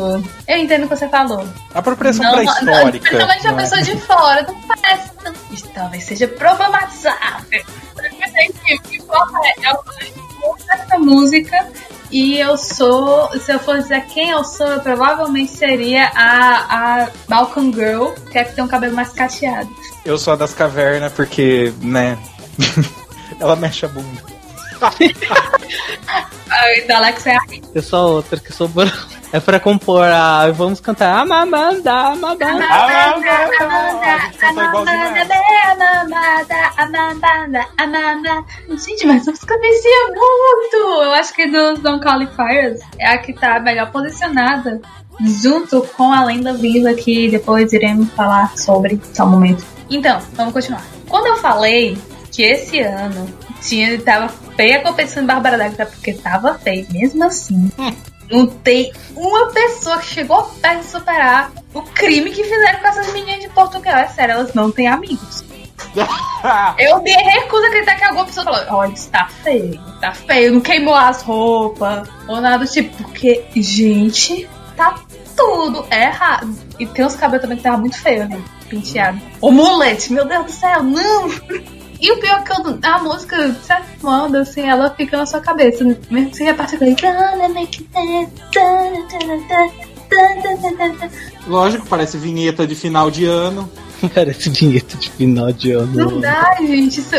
eu entendo o que você falou. Apropriação Não, pré-histórica. Principalmente a não é? pessoa de fora, não parece. Isso talvez seja problematizável. Mas, enfim, o que importa é, gosto dessa música. E eu sou, se eu for dizer quem eu sou, eu provavelmente seria a, a Balkan Girl, que é que tem um cabelo mais cacheado. Eu sou a das cavernas porque, né? Ela mexe a bunda. A da Alex é a Eu sou outra que sou branco. É pra compor a. Vamos cantar Amamanda, Amamanda. Ah, não, não, não. A gente mas música vicia muito! Eu acho que dos Don't Call It Fires é a que tá melhor posicionada. Junto com a lenda viva que depois iremos falar sobre. Só um momento. Então, vamos continuar. Quando eu falei que esse ano tinha, tava feia a competição de barbaridade, porque tava feio, mesmo assim. Não tem uma pessoa que chegou perto de superar o crime que fizeram com essas meninas de Portugal. É sério, elas não têm amigos. Eu me recuso a acreditar que alguma pessoa falou: olha, isso tá feio, tá feio, não queimou as roupas, ou nada do tipo, porque, gente, tá tudo errado. E tem uns cabelos também que tava muito feio, né? Penteado. O mulete, meu Deus do céu, não! E o pior é que eu- a música, de certo modo, assim, ela fica na sua cabeça. Mesmo que você reparte aquele. "Gonna make it dance, dun, dun, dun, dun, dun, dun, dun." Lógico, parece vinheta de final de ano. Parece vinheta de final de Não ano. dá, gente. Isso,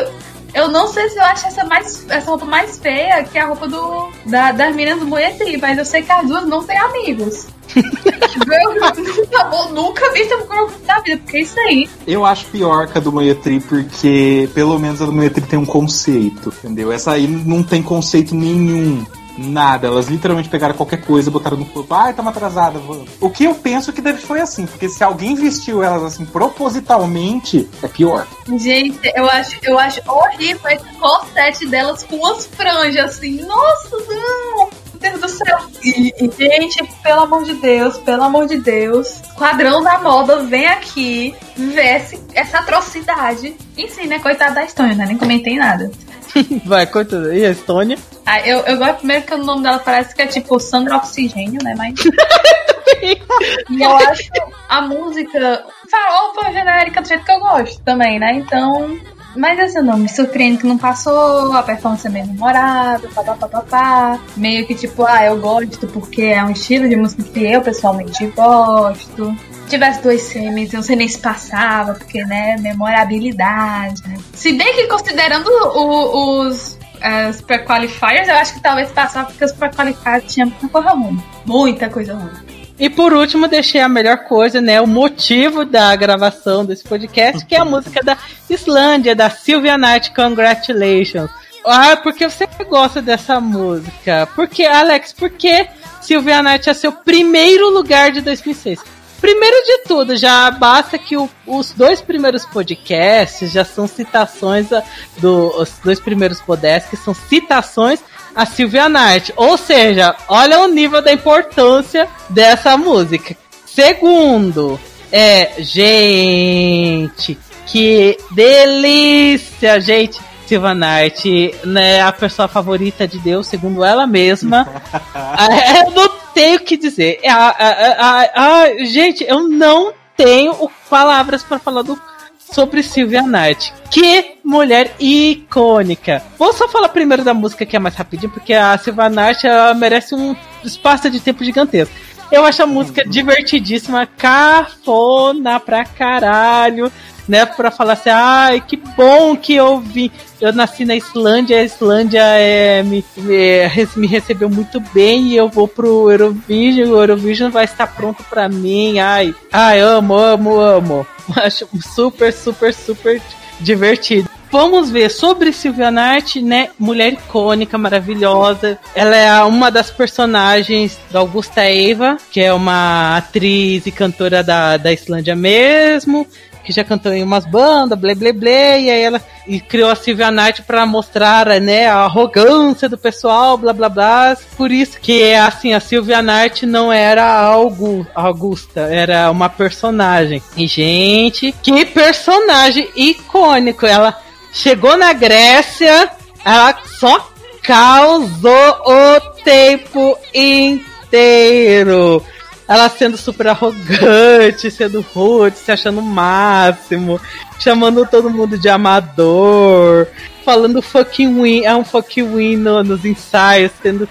eu não sei se eu acho essa, mais, essa roupa mais feia que a roupa do, da, das meninas do Moetri, mas eu sei que as duas não têm amigos. eu nunca, nunca vi esse grupo da vida, porque é isso aí. Eu acho pior que a do Moetri, porque pelo menos a do Moetri tem um conceito, entendeu? Essa aí não tem conceito nenhum. Nada, elas literalmente pegaram qualquer coisa, botaram no corpo. Ai, tamo atrasada. vamos. O que eu penso que deve foi assim, porque se alguém vestiu elas assim propositalmente, é pior. Gente, eu acho, eu acho horrível esse corsete delas com as franjas, assim. Nossa, não! Meu Deus do céu. E, e, gente, pelo amor de Deus, pelo amor de Deus. Quadrão da moda, vem aqui, veste essa atrocidade. Enfim, né? Coitada da Estônia, né? Nem comentei nada. Vai, corta. E a Estônia? Ah, eu, eu gosto primeiro que o nome dela parece que é tipo Sandra Oxigênio, né? Mas. e eu acho a música farofa genérica do jeito que eu gosto também, né? Então. Mas assim, não me surpreende que não passou, a performance é meio memorável, papapá. Meio que tipo, ah, eu gosto porque é um estilo de música que eu pessoalmente gosto. Se tivesse dois semis, eu não sei nem se passava, porque, né, memorabilidade. né? Se bem que considerando o- os, eh, os pre-qualifiers, eu acho que talvez passava porque os pre-qualifiers tinham muita coisa ruim. Muita coisa ruim. E por último, deixei a melhor coisa, né? O motivo da gravação desse podcast, que é a música da Islândia, da Sylvia Knight, Congratulations. Ah, porque você gosta dessa música? Porque, Alex, por que Sylvia Knight é seu primeiro lugar de 2006? Primeiro de tudo, já basta que o- os dois primeiros podcasts já são citações a- do, os dois primeiros podcasts que são citações a Sylvia Knight. Ou seja, olha o nível da importância dessa música. Segundo, é, gente, que delícia, gente. Sylvia Knight, né, a pessoa favorita de Deus, segundo ela mesma. Ah, eu não tenho o que dizer. Ah, ah, ah, ah, gente, eu não tenho palavras para falar do, sobre Sylvia Knight. Que mulher icônica. Vou só falar primeiro da música que é mais rapidinho, porque a Sylvia Knight ela merece um espaço de tempo gigantesco. Eu acho a música divertidíssima, cafona pra caralho, né? Pra falar assim, ai, que bom que eu vim. Eu nasci na Islândia, a Islândia é, me, me, me recebeu muito bem e eu vou pro Eurovision, o Eurovision vai estar pronto pra mim. Ai, ai, amo, amo, amo. Acho super, super, super divertido. Vamos ver sobre Sylvia Knight, né? Mulher icônica, maravilhosa. Ela é uma das personagens da Augusta Eva, que é uma atriz e cantora da, da Islândia mesmo, que já cantou em umas bandas, blé blé blé, e aí ela e criou a Sylvia Knight para mostrar, né, a arrogância do pessoal, blá blá blá. Por isso que assim, a Sylvia Knight não era algo Augusta, era uma personagem. E gente, que personagem icônico. Ela chegou na Grécia, ela só causou o tempo inteiro. Ela sendo super arrogante, sendo rude, se achando o máximo, chamando todo mundo de amador, falando fucking win, é um fucking win no- nos ensaios, tendo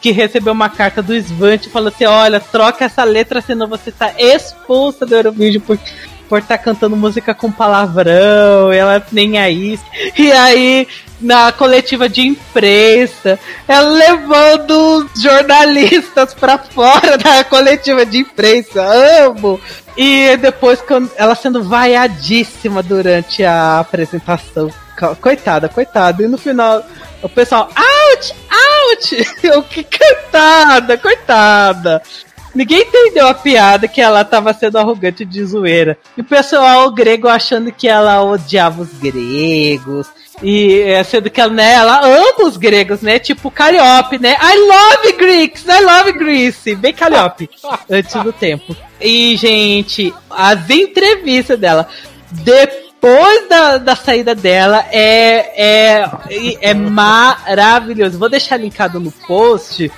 que recebeu uma carta do Svante falando assim, olha, troca essa letra, senão você tá expulsa do Eurovision por por estar cantando música com palavrão, ela nem aí. E aí, na coletiva de imprensa, ela levando os jornalistas pra fora da coletiva de imprensa. Amo! E depois, ela sendo vaiadíssima durante a apresentação. Co- Coitada, coitada. E no final, o pessoal, out, out! Eu, que coitada, coitada. Ninguém entendeu a piada que ela tava sendo arrogante de zoeira. E o pessoal grego achando que ela odiava os gregos. E é, sendo que ela, né, ela ama os gregos, né? Tipo Calliope, né? I love Greeks, I love Greece. Bem Calliope, antes do tempo. E, gente, as entrevistas dela. Depois da, da saída dela é, é, é maravilhoso. Vou deixar linkado no post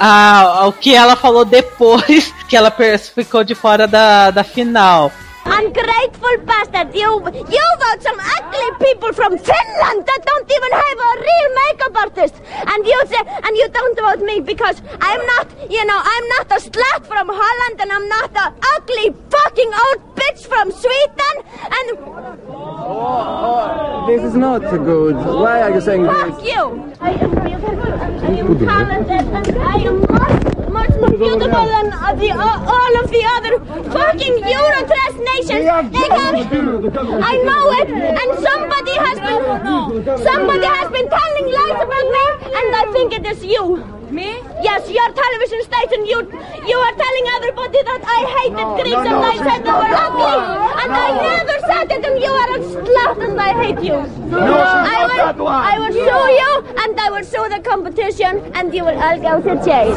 a, o que ela falou depois que ela ficou de fora da, da final. Ungrateful bastard! You you vote some ugly people from Finland that don't even have a real makeup artist, and you say and you don't vote me because I'm not, you know, I'm not a slut from Holland, and I'm not a ugly fucking old bitch from Sweden, and This is not good. Why are you saying fuck you! I am beautiful, and I am talented, and I am much, much more beautiful than uh, the, uh, all of the other fucking Eurotrash nations. They have, I know it, and somebody has been, somebody has been telling lies about me, and I think it is you. Me? Yes, your television station. You, you are telling everybody that I hated Greeks and I said they were ugly, and I never said it, and you are a slut, and I hate you. I will, I will sue you, and I will sue the competition, and you will all go to jail.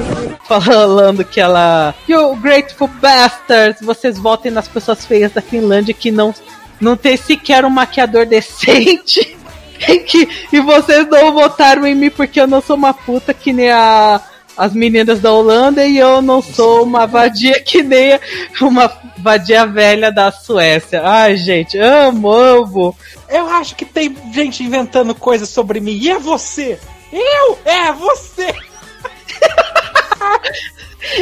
Falando que ela. You grateful bastards! Vocês votem nas pessoas feias da Finlândia que não, não tem sequer um maquiador decente. que, e vocês não votaram em mim porque eu não sou uma puta que nem a, as meninas da Holanda e eu não sou uma vadia que nem uma vadia velha da Suécia. Ai, gente, amo, amo. Eu acho que tem gente inventando coisas sobre mim. E é você! Eu! É você!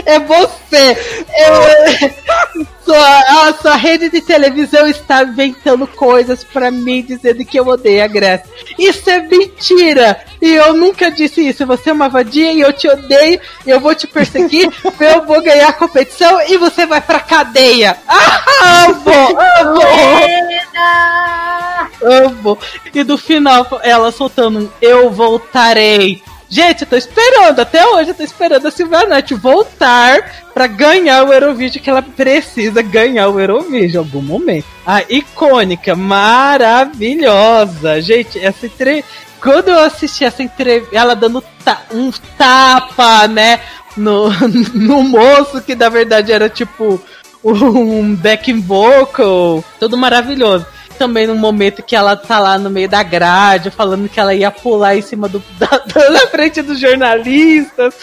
É você! Eu sua, a sua rede de televisão está inventando coisas pra mim, dizendo que eu odeio a Grécia. Isso é mentira! E eu nunca disse isso. Você é uma vadia e eu te odeio, eu vou te perseguir, eu vou ganhar a competição e você vai pra cadeia. Ah, amo! Amo! Amo! E do final, ela soltando um Eu voltarei. Gente, eu tô esperando, até hoje eu tô esperando a Silvanete voltar pra ganhar o Eurovision, que ela precisa ganhar o Eurovision em algum momento. A icônica, maravilhosa. Gente, essa entrevista. Quando eu assisti essa entrevista, ela dando ta um tapa, né, no, no moço, que na verdade era tipo um backing vocal, tudo maravilhoso também no momento que ela tá lá no meio da grade, falando que ela ia pular em cima do da, na frente dos jornalistas.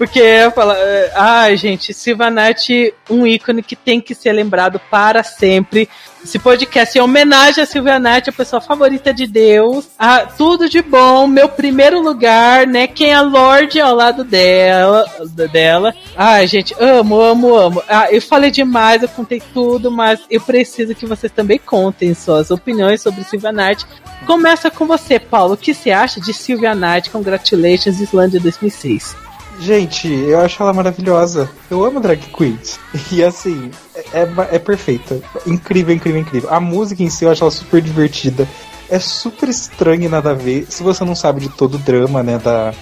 Porque fala, ai ah, gente, Silvanete, um ícone que tem que ser lembrado para sempre. Esse podcast é homenagem a Silvanete, a pessoa favorita de Deus. Ah, tudo de bom, meu primeiro lugar, né? Quem é Lorde ao lado dela. dela. Ai, gente, amo, amo, amo. Ah, eu falei demais, eu contei tudo, mas eu preciso que vocês também contem suas opiniões sobre Silvanete. Começa com você, Paulo. O que você acha de Silvia Night? Congratulations, Islândia 2006. Gente, eu acho ela maravilhosa. Eu amo drag queens. E assim, é, é perfeita. Incrível, incrível, incrível. A música em si eu acho ela super divertida. É super estranha e nada a ver. Se você não sabe de todo o drama, né, da,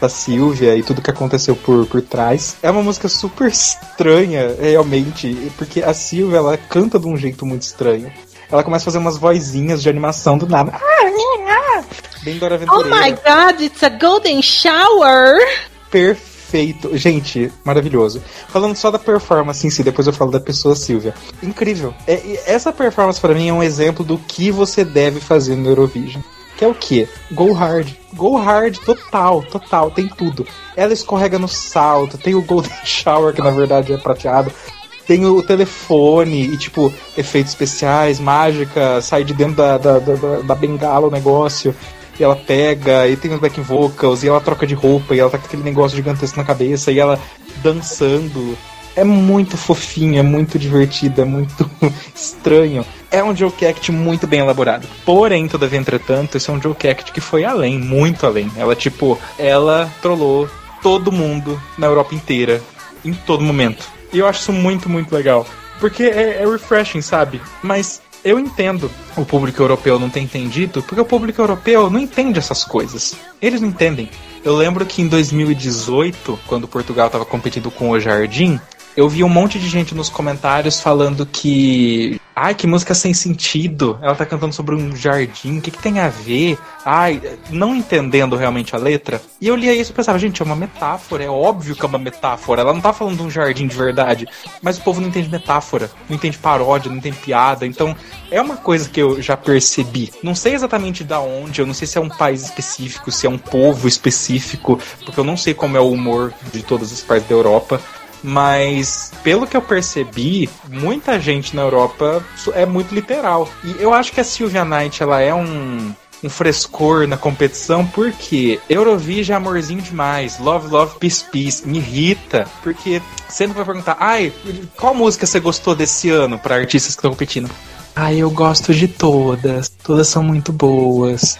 da Silvia e tudo que aconteceu por, por trás. É uma música super estranha, realmente, porque a Silvia, ela canta de um jeito muito estranho. Ela começa a fazer umas vozinhas de animação do nada. Bem Dora Aventureira. Oh my god, it's a golden shower! Perfeito. Gente, maravilhoso. Falando só da performance em si, depois eu falo da pessoa Silvia. Incrível. É, essa performance para mim é um exemplo do que você deve fazer no Eurovision. Que é o quê? Go hard. Go hard total, total, tem tudo. Ela escorrega no salto, tem o Golden Shower, que na verdade é prateado. Tem o telefone e, tipo, efeitos especiais, mágica, sai de dentro da, da, da, da bengala o negócio e ela pega, e tem os back vocals, e ela troca de roupa, e ela tá com aquele negócio gigantesco na cabeça, e ela dançando. É muito fofinho, é muito divertido, é muito estranho. É um joke act muito bem elaborado. Porém, todavia, entretanto, esse é um joke act que foi além, muito além. Ela, tipo, ela trollou todo mundo na Europa inteira, em todo momento. E eu acho isso muito, muito legal. Porque é, é refreshing, sabe? Mas eu entendo o público europeu não ter entendido, porque o público europeu não entende essas coisas. Eles não entendem. Eu lembro que em 2018, quando Portugal estava competindo com o Jardim, eu vi um monte de gente nos comentários falando que Ai, que música sem sentido. Ela tá cantando sobre um jardim. O que, que tem a ver? Ai, não entendendo realmente a letra. E eu lia isso e pensava, gente, é uma metáfora. É óbvio que é uma metáfora. Ela não tá falando de um jardim de verdade. Mas o povo não entende metáfora. Não entende paródia, não entende piada. Então, é uma coisa que eu já percebi. Não sei exatamente da onde. Eu não sei se é um país específico, se é um povo específico. Porque eu não sei como é o humor de todas as partes da Europa mas pelo que eu percebi, muita gente na Europa é muito literal. E eu acho que a Sylvia Knight ela é um um frescor na competição, porque Eurovision é amorzinho demais. Love, love, peace, peace. Me irrita, porque você não vai perguntar, ai, qual música você gostou desse ano para artistas que estão competindo? Ah, eu gosto de todas. Todas são muito boas.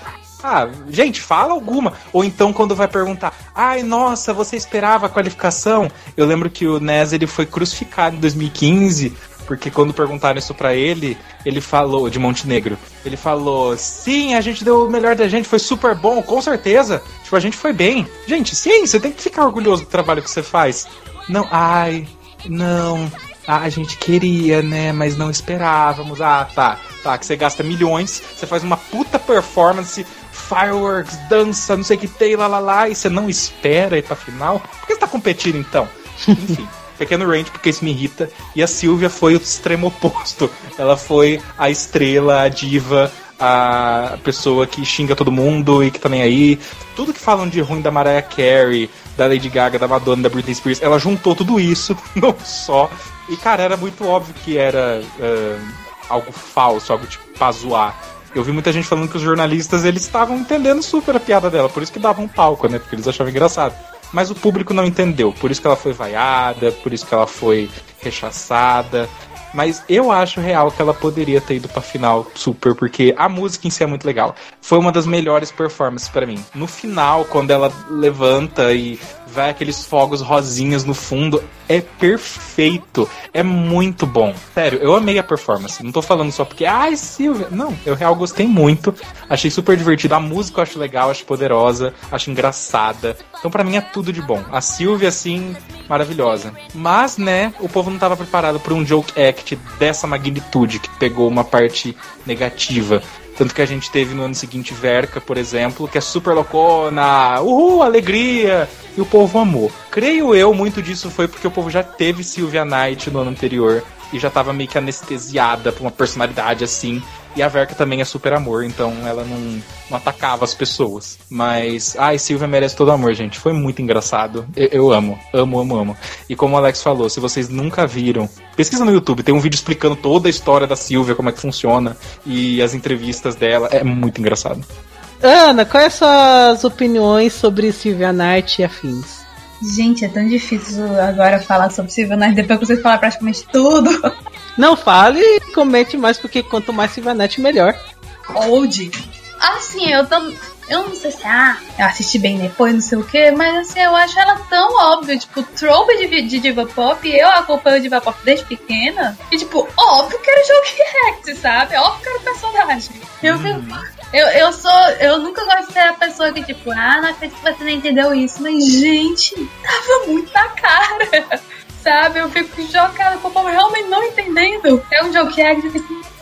Ah, gente, fala alguma. Ou então quando vai perguntar, ai, nossa, você esperava a qualificação? Eu lembro que o Nes ele foi crucificado em 2015 porque quando perguntaram isso para ele, ele falou de Montenegro. Ele falou: "Sim, a gente deu o melhor da gente, foi super bom, com certeza. Tipo, a gente foi bem. Gente, sim, você tem que ficar orgulhoso do trabalho que você faz. Não, ai, não. Ah, a gente queria, né, mas não esperávamos. Ah, tá. Tá, que você gasta milhões, você faz uma puta performance fireworks, dança, não sei o que tem, lá lá lá, e você não espera ir pra final? Por que você tá competindo então? Enfim. pequeno range, porque isso me irrita. E a Silvia foi o extremo oposto. Ela foi a estrela, a diva, a pessoa que xinga todo mundo e que tá nem aí. Tudo que falam de ruim da Mariah Carey, da Lady Gaga, da Madonna, da Britney Spears, ela juntou tudo isso não só. E, cara, era muito óbvio que era uh, algo falso, algo tipo pra zoar. Eu vi muita gente falando que os jornalistas eles estavam entendendo super a piada dela, por isso que davam um palco, né? Porque eles achavam engraçado. Mas o público não entendeu, por isso que ela foi vaiada, por isso que ela foi rechaçada. Mas eu acho real que ela poderia ter ido pra final super, porque a música em si é muito legal. Foi uma das melhores performances para mim. No final, quando ela levanta e vai aqueles fogos rosinhas no fundo, é perfeito. É muito bom. Sério, eu amei a performance. Não tô falando só porque, ai, Silvia. Não, eu real gostei muito. Achei super divertido. A música eu acho legal, acho poderosa, acho engraçada. Então, para mim, é tudo de bom. A Silvia, assim, maravilhosa. Mas, né, o povo não tava preparado para um joke act dessa magnitude, que pegou uma parte negativa. Tanto que a gente teve no ano seguinte Verka, por exemplo, que é super loucona, uhul, alegria, e o povo amou. Creio eu, muito disso foi porque o povo já teve Sylvia Knight no ano anterior e já tava meio que anestesiada por uma personalidade assim. E a Verka também é super amor, então ela não, não atacava as pessoas. Mas, ai, Silvia merece todo amor, gente. Foi muito engraçado. Eu, eu, amo, amo, amo, amo. E como o Alex falou, se vocês nunca viram, pesquisa no YouTube, tem um vídeo explicando toda a história da Silvia, como é que funciona, e as entrevistas dela. É muito engraçado. Ana, quais são as opiniões sobre Silvia Knight e afins? Gente, é tão difícil agora falar sobre Silvia Knight depois que vocês falaram praticamente tudo. Não fale e comente mais, porque quanto mais Silvia Knight, melhor. Old. Assim, eu tô. Eu não sei se ah, eu assisti bem depois, não sei o que, mas assim, eu acho ela tão óbvia, tipo, trope de, de diva pop, eu acompanho diva pop desde pequena, e tipo, óbvio que era jogo react, sabe? Óbvio que era personagem. Eu fico, eu, eu sou. Eu nunca gosto de ser a pessoa que, tipo, ah, não acredito que você não entendeu isso. Mas, gente, tava muito na cara. Sabe? Eu fico jogada com o povo realmente não entendendo. É um jogo que é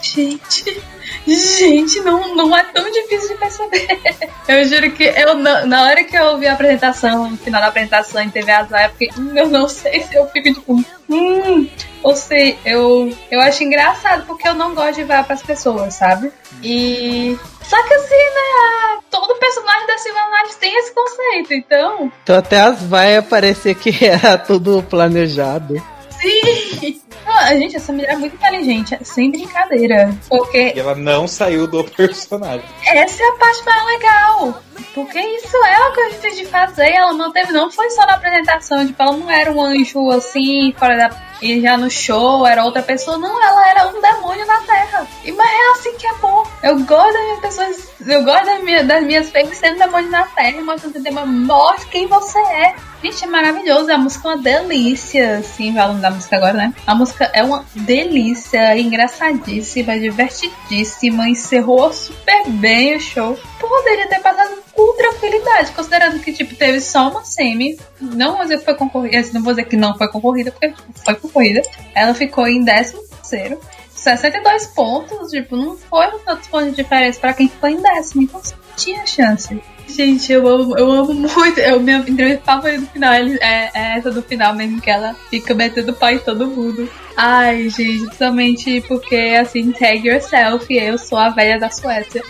gente. Gente, não, não é tão difícil de perceber. Eu juro que eu na hora que eu ouvi a apresentação, no final da apresentação em TV Azul, eu, fiquei, hum, eu não sei se eu fico tipo, hum, ou sei, eu, eu acho engraçado porque eu não gosto de ver para as pessoas, sabe? E só que assim, né? Todo personagem da Silva Knight tem esse conceito, então. Então até as vai aparecer que era tudo planejado. Sim! Ah, gente, essa mulher é muito inteligente, sem brincadeira. Porque. E ela não saiu do personagem. Essa é a parte mais legal. Porque isso é o que a gente de fazer. Ela não teve, não foi só na apresentação, tipo, ela não era um anjo assim, fora da. E já no show era outra pessoa. Não, ela era um demônio na Terra. E, mas é assim que é bom. Eu gosto das minhas pessoas. Eu gosto das minhas, das minhas sendo demônio na Terra, mostrando tema. Mostre quem você é. Gente, é maravilhoso. A música é uma delícia, assim, falando da música agora, né? A música é uma delícia, engraçadíssima, divertidíssima, encerrou super bem o show. Poderia ter passado com tranquilidade, considerando que, tipo, teve só uma semi. Não vou dizer que foi concorrida, não vou dizer que não foi concorrida, porque foi concorrida. Ela ficou em 13 terceiro. 62 pontos, tipo, não foi tantos pontos de diferença para quem ficou em décimo, então tinha chance. Gente, eu amo, eu amo muito. É a minha entrevista favorita do final é, é, essa do final mesmo, que ela fica metendo pau em todo mundo. Ai, gente, principalmente porque, assim, tag yourself, eu sou a velha da Suécia.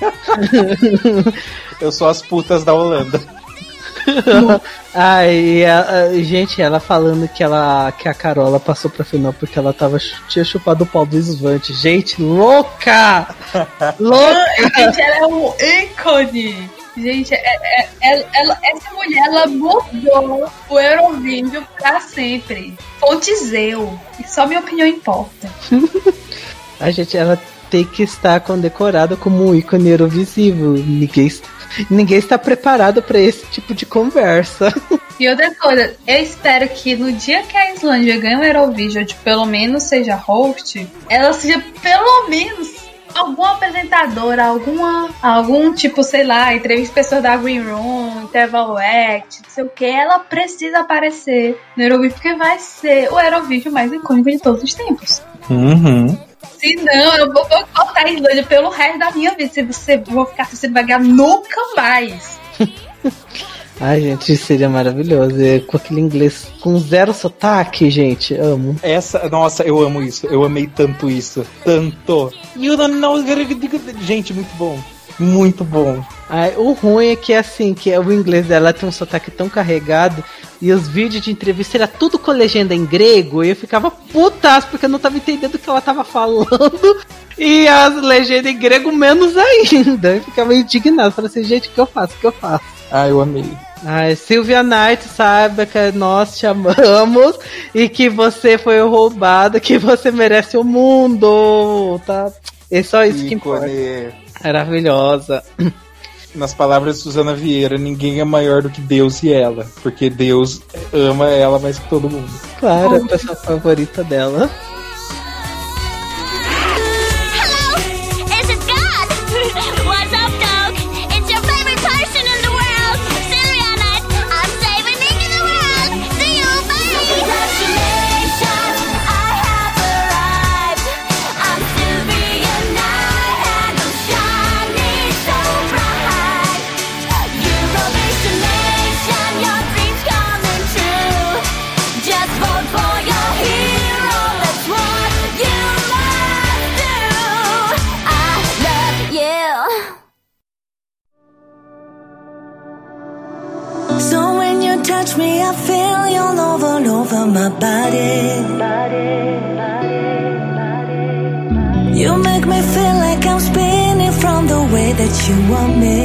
eu sou as putas da Holanda. Ai, a, a, gente, ela falando que ela que a Carola passou pra final porque ela tava tinha chupado o pau do Svante. Gente, louca! louca! gente, ela é um ícone! Gente, é, é, é, ela, essa mulher ela mudou o Eurovídeo pra sempre. Fontizeu. E só minha opinião importa. a gente, ela tem que estar condecorada como um ícone Eurovisivo. Ninguém, ninguém está preparado para esse tipo de conversa. E outra coisa, eu espero que no dia que a Islândia ganhe o Eurovision, de pelo menos seja host, ela seja pelo menos alguma apresentadora, alguma, algum tipo, sei lá, entrevista pessoas da Green Room, Interval Act, não sei o que, ela precisa aparecer no Eurovision, porque vai ser o Eurovision mais icônico de todos os tempos. Uhum. Se não, eu vou botar a Islândia pelo resto da minha vida. Se você vou ficar vai ganhar nunca mais. Ai, gente, seria maravilhoso. Com aquele inglês com zero sotaque, gente. Amo. Essa, nossa, eu amo isso. Eu amei tanto isso. Tanto. You don't know. Gente, muito bom. Muito bom. O ruim é que assim, que o inglês dela tem um sotaque tão carregado e os vídeos de entrevista era tudo com legenda em grego e eu ficava putaço porque eu não tava entendendo o que ela tava falando e as legendas em grego menos ainda. Eu ficava indignado. Falei assim, gente, o que eu faço? O que eu faço? Ah, eu amei. Ai, Silvia Knight, saiba que nós te amamos e que você foi roubado, que você merece o mundo, tá? É só isso que importa. Maravilhosa. Nas palavras de Suzana Vieira, ninguém é maior do que Deus e ela. Porque Deus ama ela mais que todo mundo. Claro, a pessoa favorita dela. My body. You make me feel like I'm spinning from the way that you want me.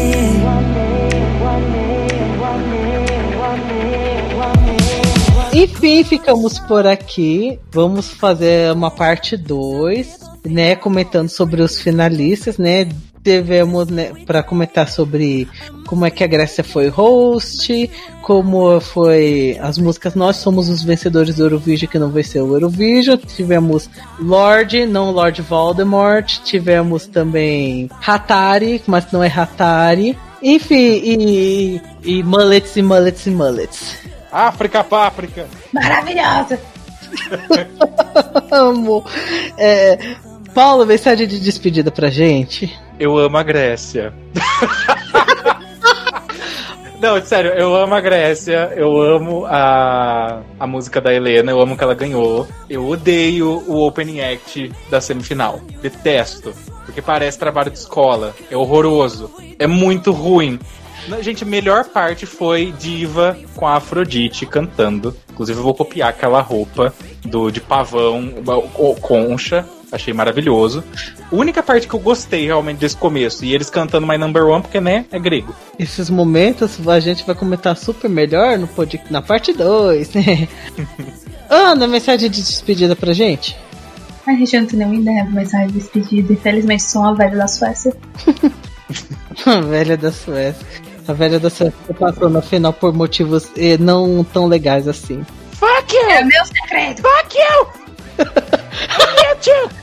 Enfim, ficamos por aqui. Vamos fazer uma parte 2, né? Comentando sobre os finalistas, né? Tivemos né, para comentar sobre como é que a Grécia foi host, como foi as músicas. Nós somos os vencedores do Eurovision que não venceu o Eurovision. Tivemos Lorde, não Lord Voldemort. Tivemos também Hatari, mas não é Hatari. Enfim, e, e mullets e mullets e mullets. África, páprica. Maravilhosa. Amo. É, Paulo, mensagem de despedida pra gente. Eu amo a Grécia. Não, sério, eu amo a Grécia, eu amo a, a música da Helena, eu amo que ela ganhou. Eu odeio o opening act da semifinal. Detesto. Porque parece trabalho de escola. É horroroso. É muito ruim. Gente, a melhor parte foi Diva com a Afrodite cantando. Inclusive, eu vou copiar aquela roupa do de pavão, concha. Achei maravilhoso. A única parte que eu gostei realmente desse começo, e eles cantando My Number One, porque, né, é grego. Esses momentos a gente vai comentar super melhor no pod... na parte 2, né? Ana, mensagem de despedida pra gente? A gente não tem nenhuma ideia de mensagem de despedida. Infelizmente, sou uma velha da Suécia. A velha da Suécia. A velha da Suécia passou na final por motivos eh, não tão legais assim. Fuck you! É meu segredo. Fuck you! Fuck you!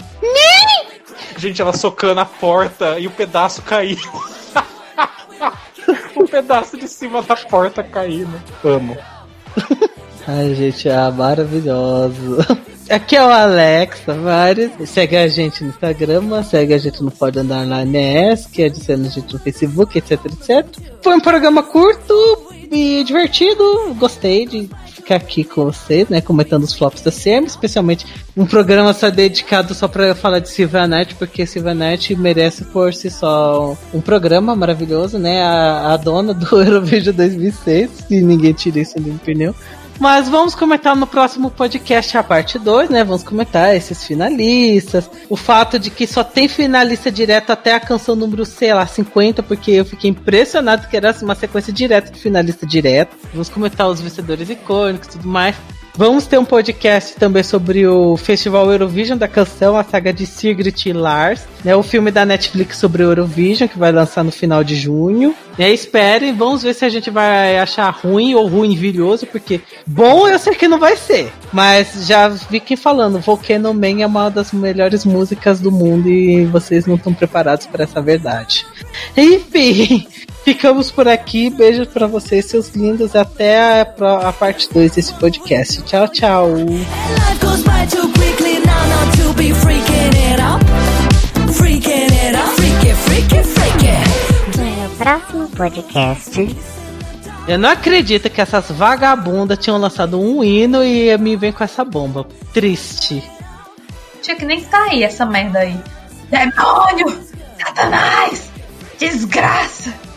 Gente, ela socando a porta e o pedaço caiu. o pedaço de cima da porta caindo. Amo. Ai, gente, é maravilhoso. Aqui é o Alex Tavares. Segue a gente no Instagram, segue a gente no Andar na NS, que dizendo a gente no Facebook, etc, etc. Foi um programa curto e divertido. Gostei de ficar aqui com vocês, né? Comentando os flops da CM, especialmente um programa só dedicado só pra falar de Sylvanite, porque Sylvanite merece por si só um programa maravilhoso, né? A, a dona do Eurovision 2006, e ninguém tira isso do pneu. Mas vamos comentar no próximo podcast a parte 2, né? Vamos comentar esses finalistas. O fato de que só tem finalista direto até a canção número, sei lá, 50, porque eu fiquei impressionado que era uma sequência direta de finalista direto. Vamos comentar os vencedores icônicos e tudo mais. Vamos ter um podcast também sobre o Festival Eurovision da canção, a saga de Sigrid e Lars, né? O filme da Netflix sobre o Eurovision, que vai lançar no final de junho. E aí, esperem, vamos ver se a gente vai achar ruim ou ruimvilhoso, porque bom eu sei que não vai ser. Mas já vi quem falando, Volcano Man é uma das melhores músicas do mundo e vocês não estão preparados para essa verdade. Enfim, ficamos por aqui. Beijos para vocês, seus lindos. Até a, a parte 2 desse podcast. Tchau, tchau. Próximo podcast. Eu não acredito que essas vagabundas tinham lançado um hino e me vem com essa bomba. Triste. Tinha que nem tá aí essa merda aí. Demônio! Satanás! Desgraça!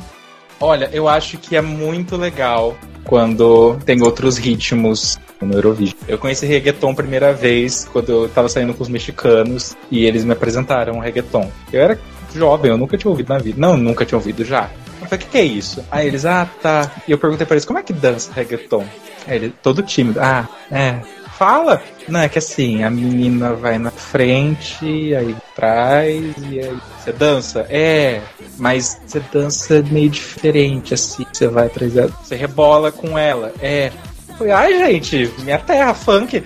Olha, eu acho que é muito legal quando tem outros ritmos no Eurovision. Eu conheci reggaeton primeira vez quando eu tava saindo com os mexicanos e eles me apresentaram o reggaeton. Eu era jovem, eu nunca tinha ouvido na vida. Não, nunca tinha ouvido já. falei, o que, que é isso? Aí eles, ah, tá. E eu perguntei pra eles, como é que dança reggaeton? Aí ele, todo tímido, ah, é. Fala! Não, é que assim, a menina vai na frente, aí atrás, e aí você dança? É, mas você dança meio diferente, assim, você vai atrás dela, você rebola com ela, é. Falei, ai gente, minha terra, funk,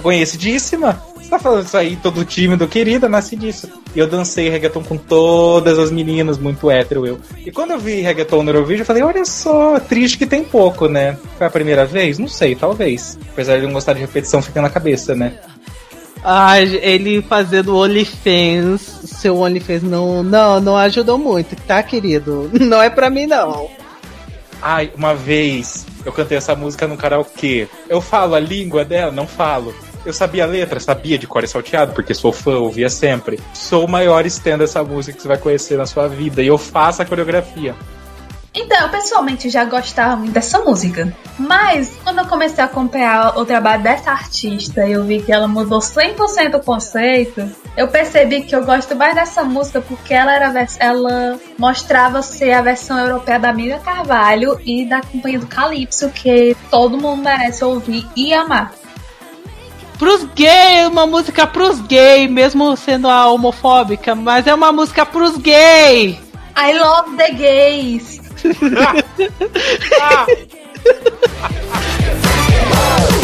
conhecidíssima. Você tá falando isso aí, todo tímido, querida, nasci disso. E eu dancei reggaeton com todas as meninas, muito hétero eu. E quando eu vi reggaeton no Eurovision, eu falei, olha só, triste que tem pouco, né? Foi a primeira vez? Não sei, talvez. Apesar de não gostar de repetição, fica na cabeça, né? Ai, ele fazendo OnlyFans, seu OnlyFans não, não, não ajudou muito, tá, querido? Não é pra mim, não. Ai, uma vez eu cantei essa música no karaokê. Eu falo a língua dela? Não falo. Eu sabia a letra, sabia de cor e salteado, porque sou fã, ouvia sempre. Sou o maior stand dessa música que você vai conhecer na sua vida. E eu faço a coreografia. Então, eu pessoalmente já gostava muito dessa música. Mas, quando eu comecei a acompanhar o trabalho dessa artista e eu vi que ela mudou 100% o conceito, eu percebi que eu gosto mais dessa música porque ela, era, ela mostrava ser a versão europeia da Miriam Carvalho e da companhia do Calypso, que todo mundo merece ouvir e amar. Pros gays, uma música pros gays, mesmo sendo a homofóbica, mas é uma música pros gays. I love the gays. Ah!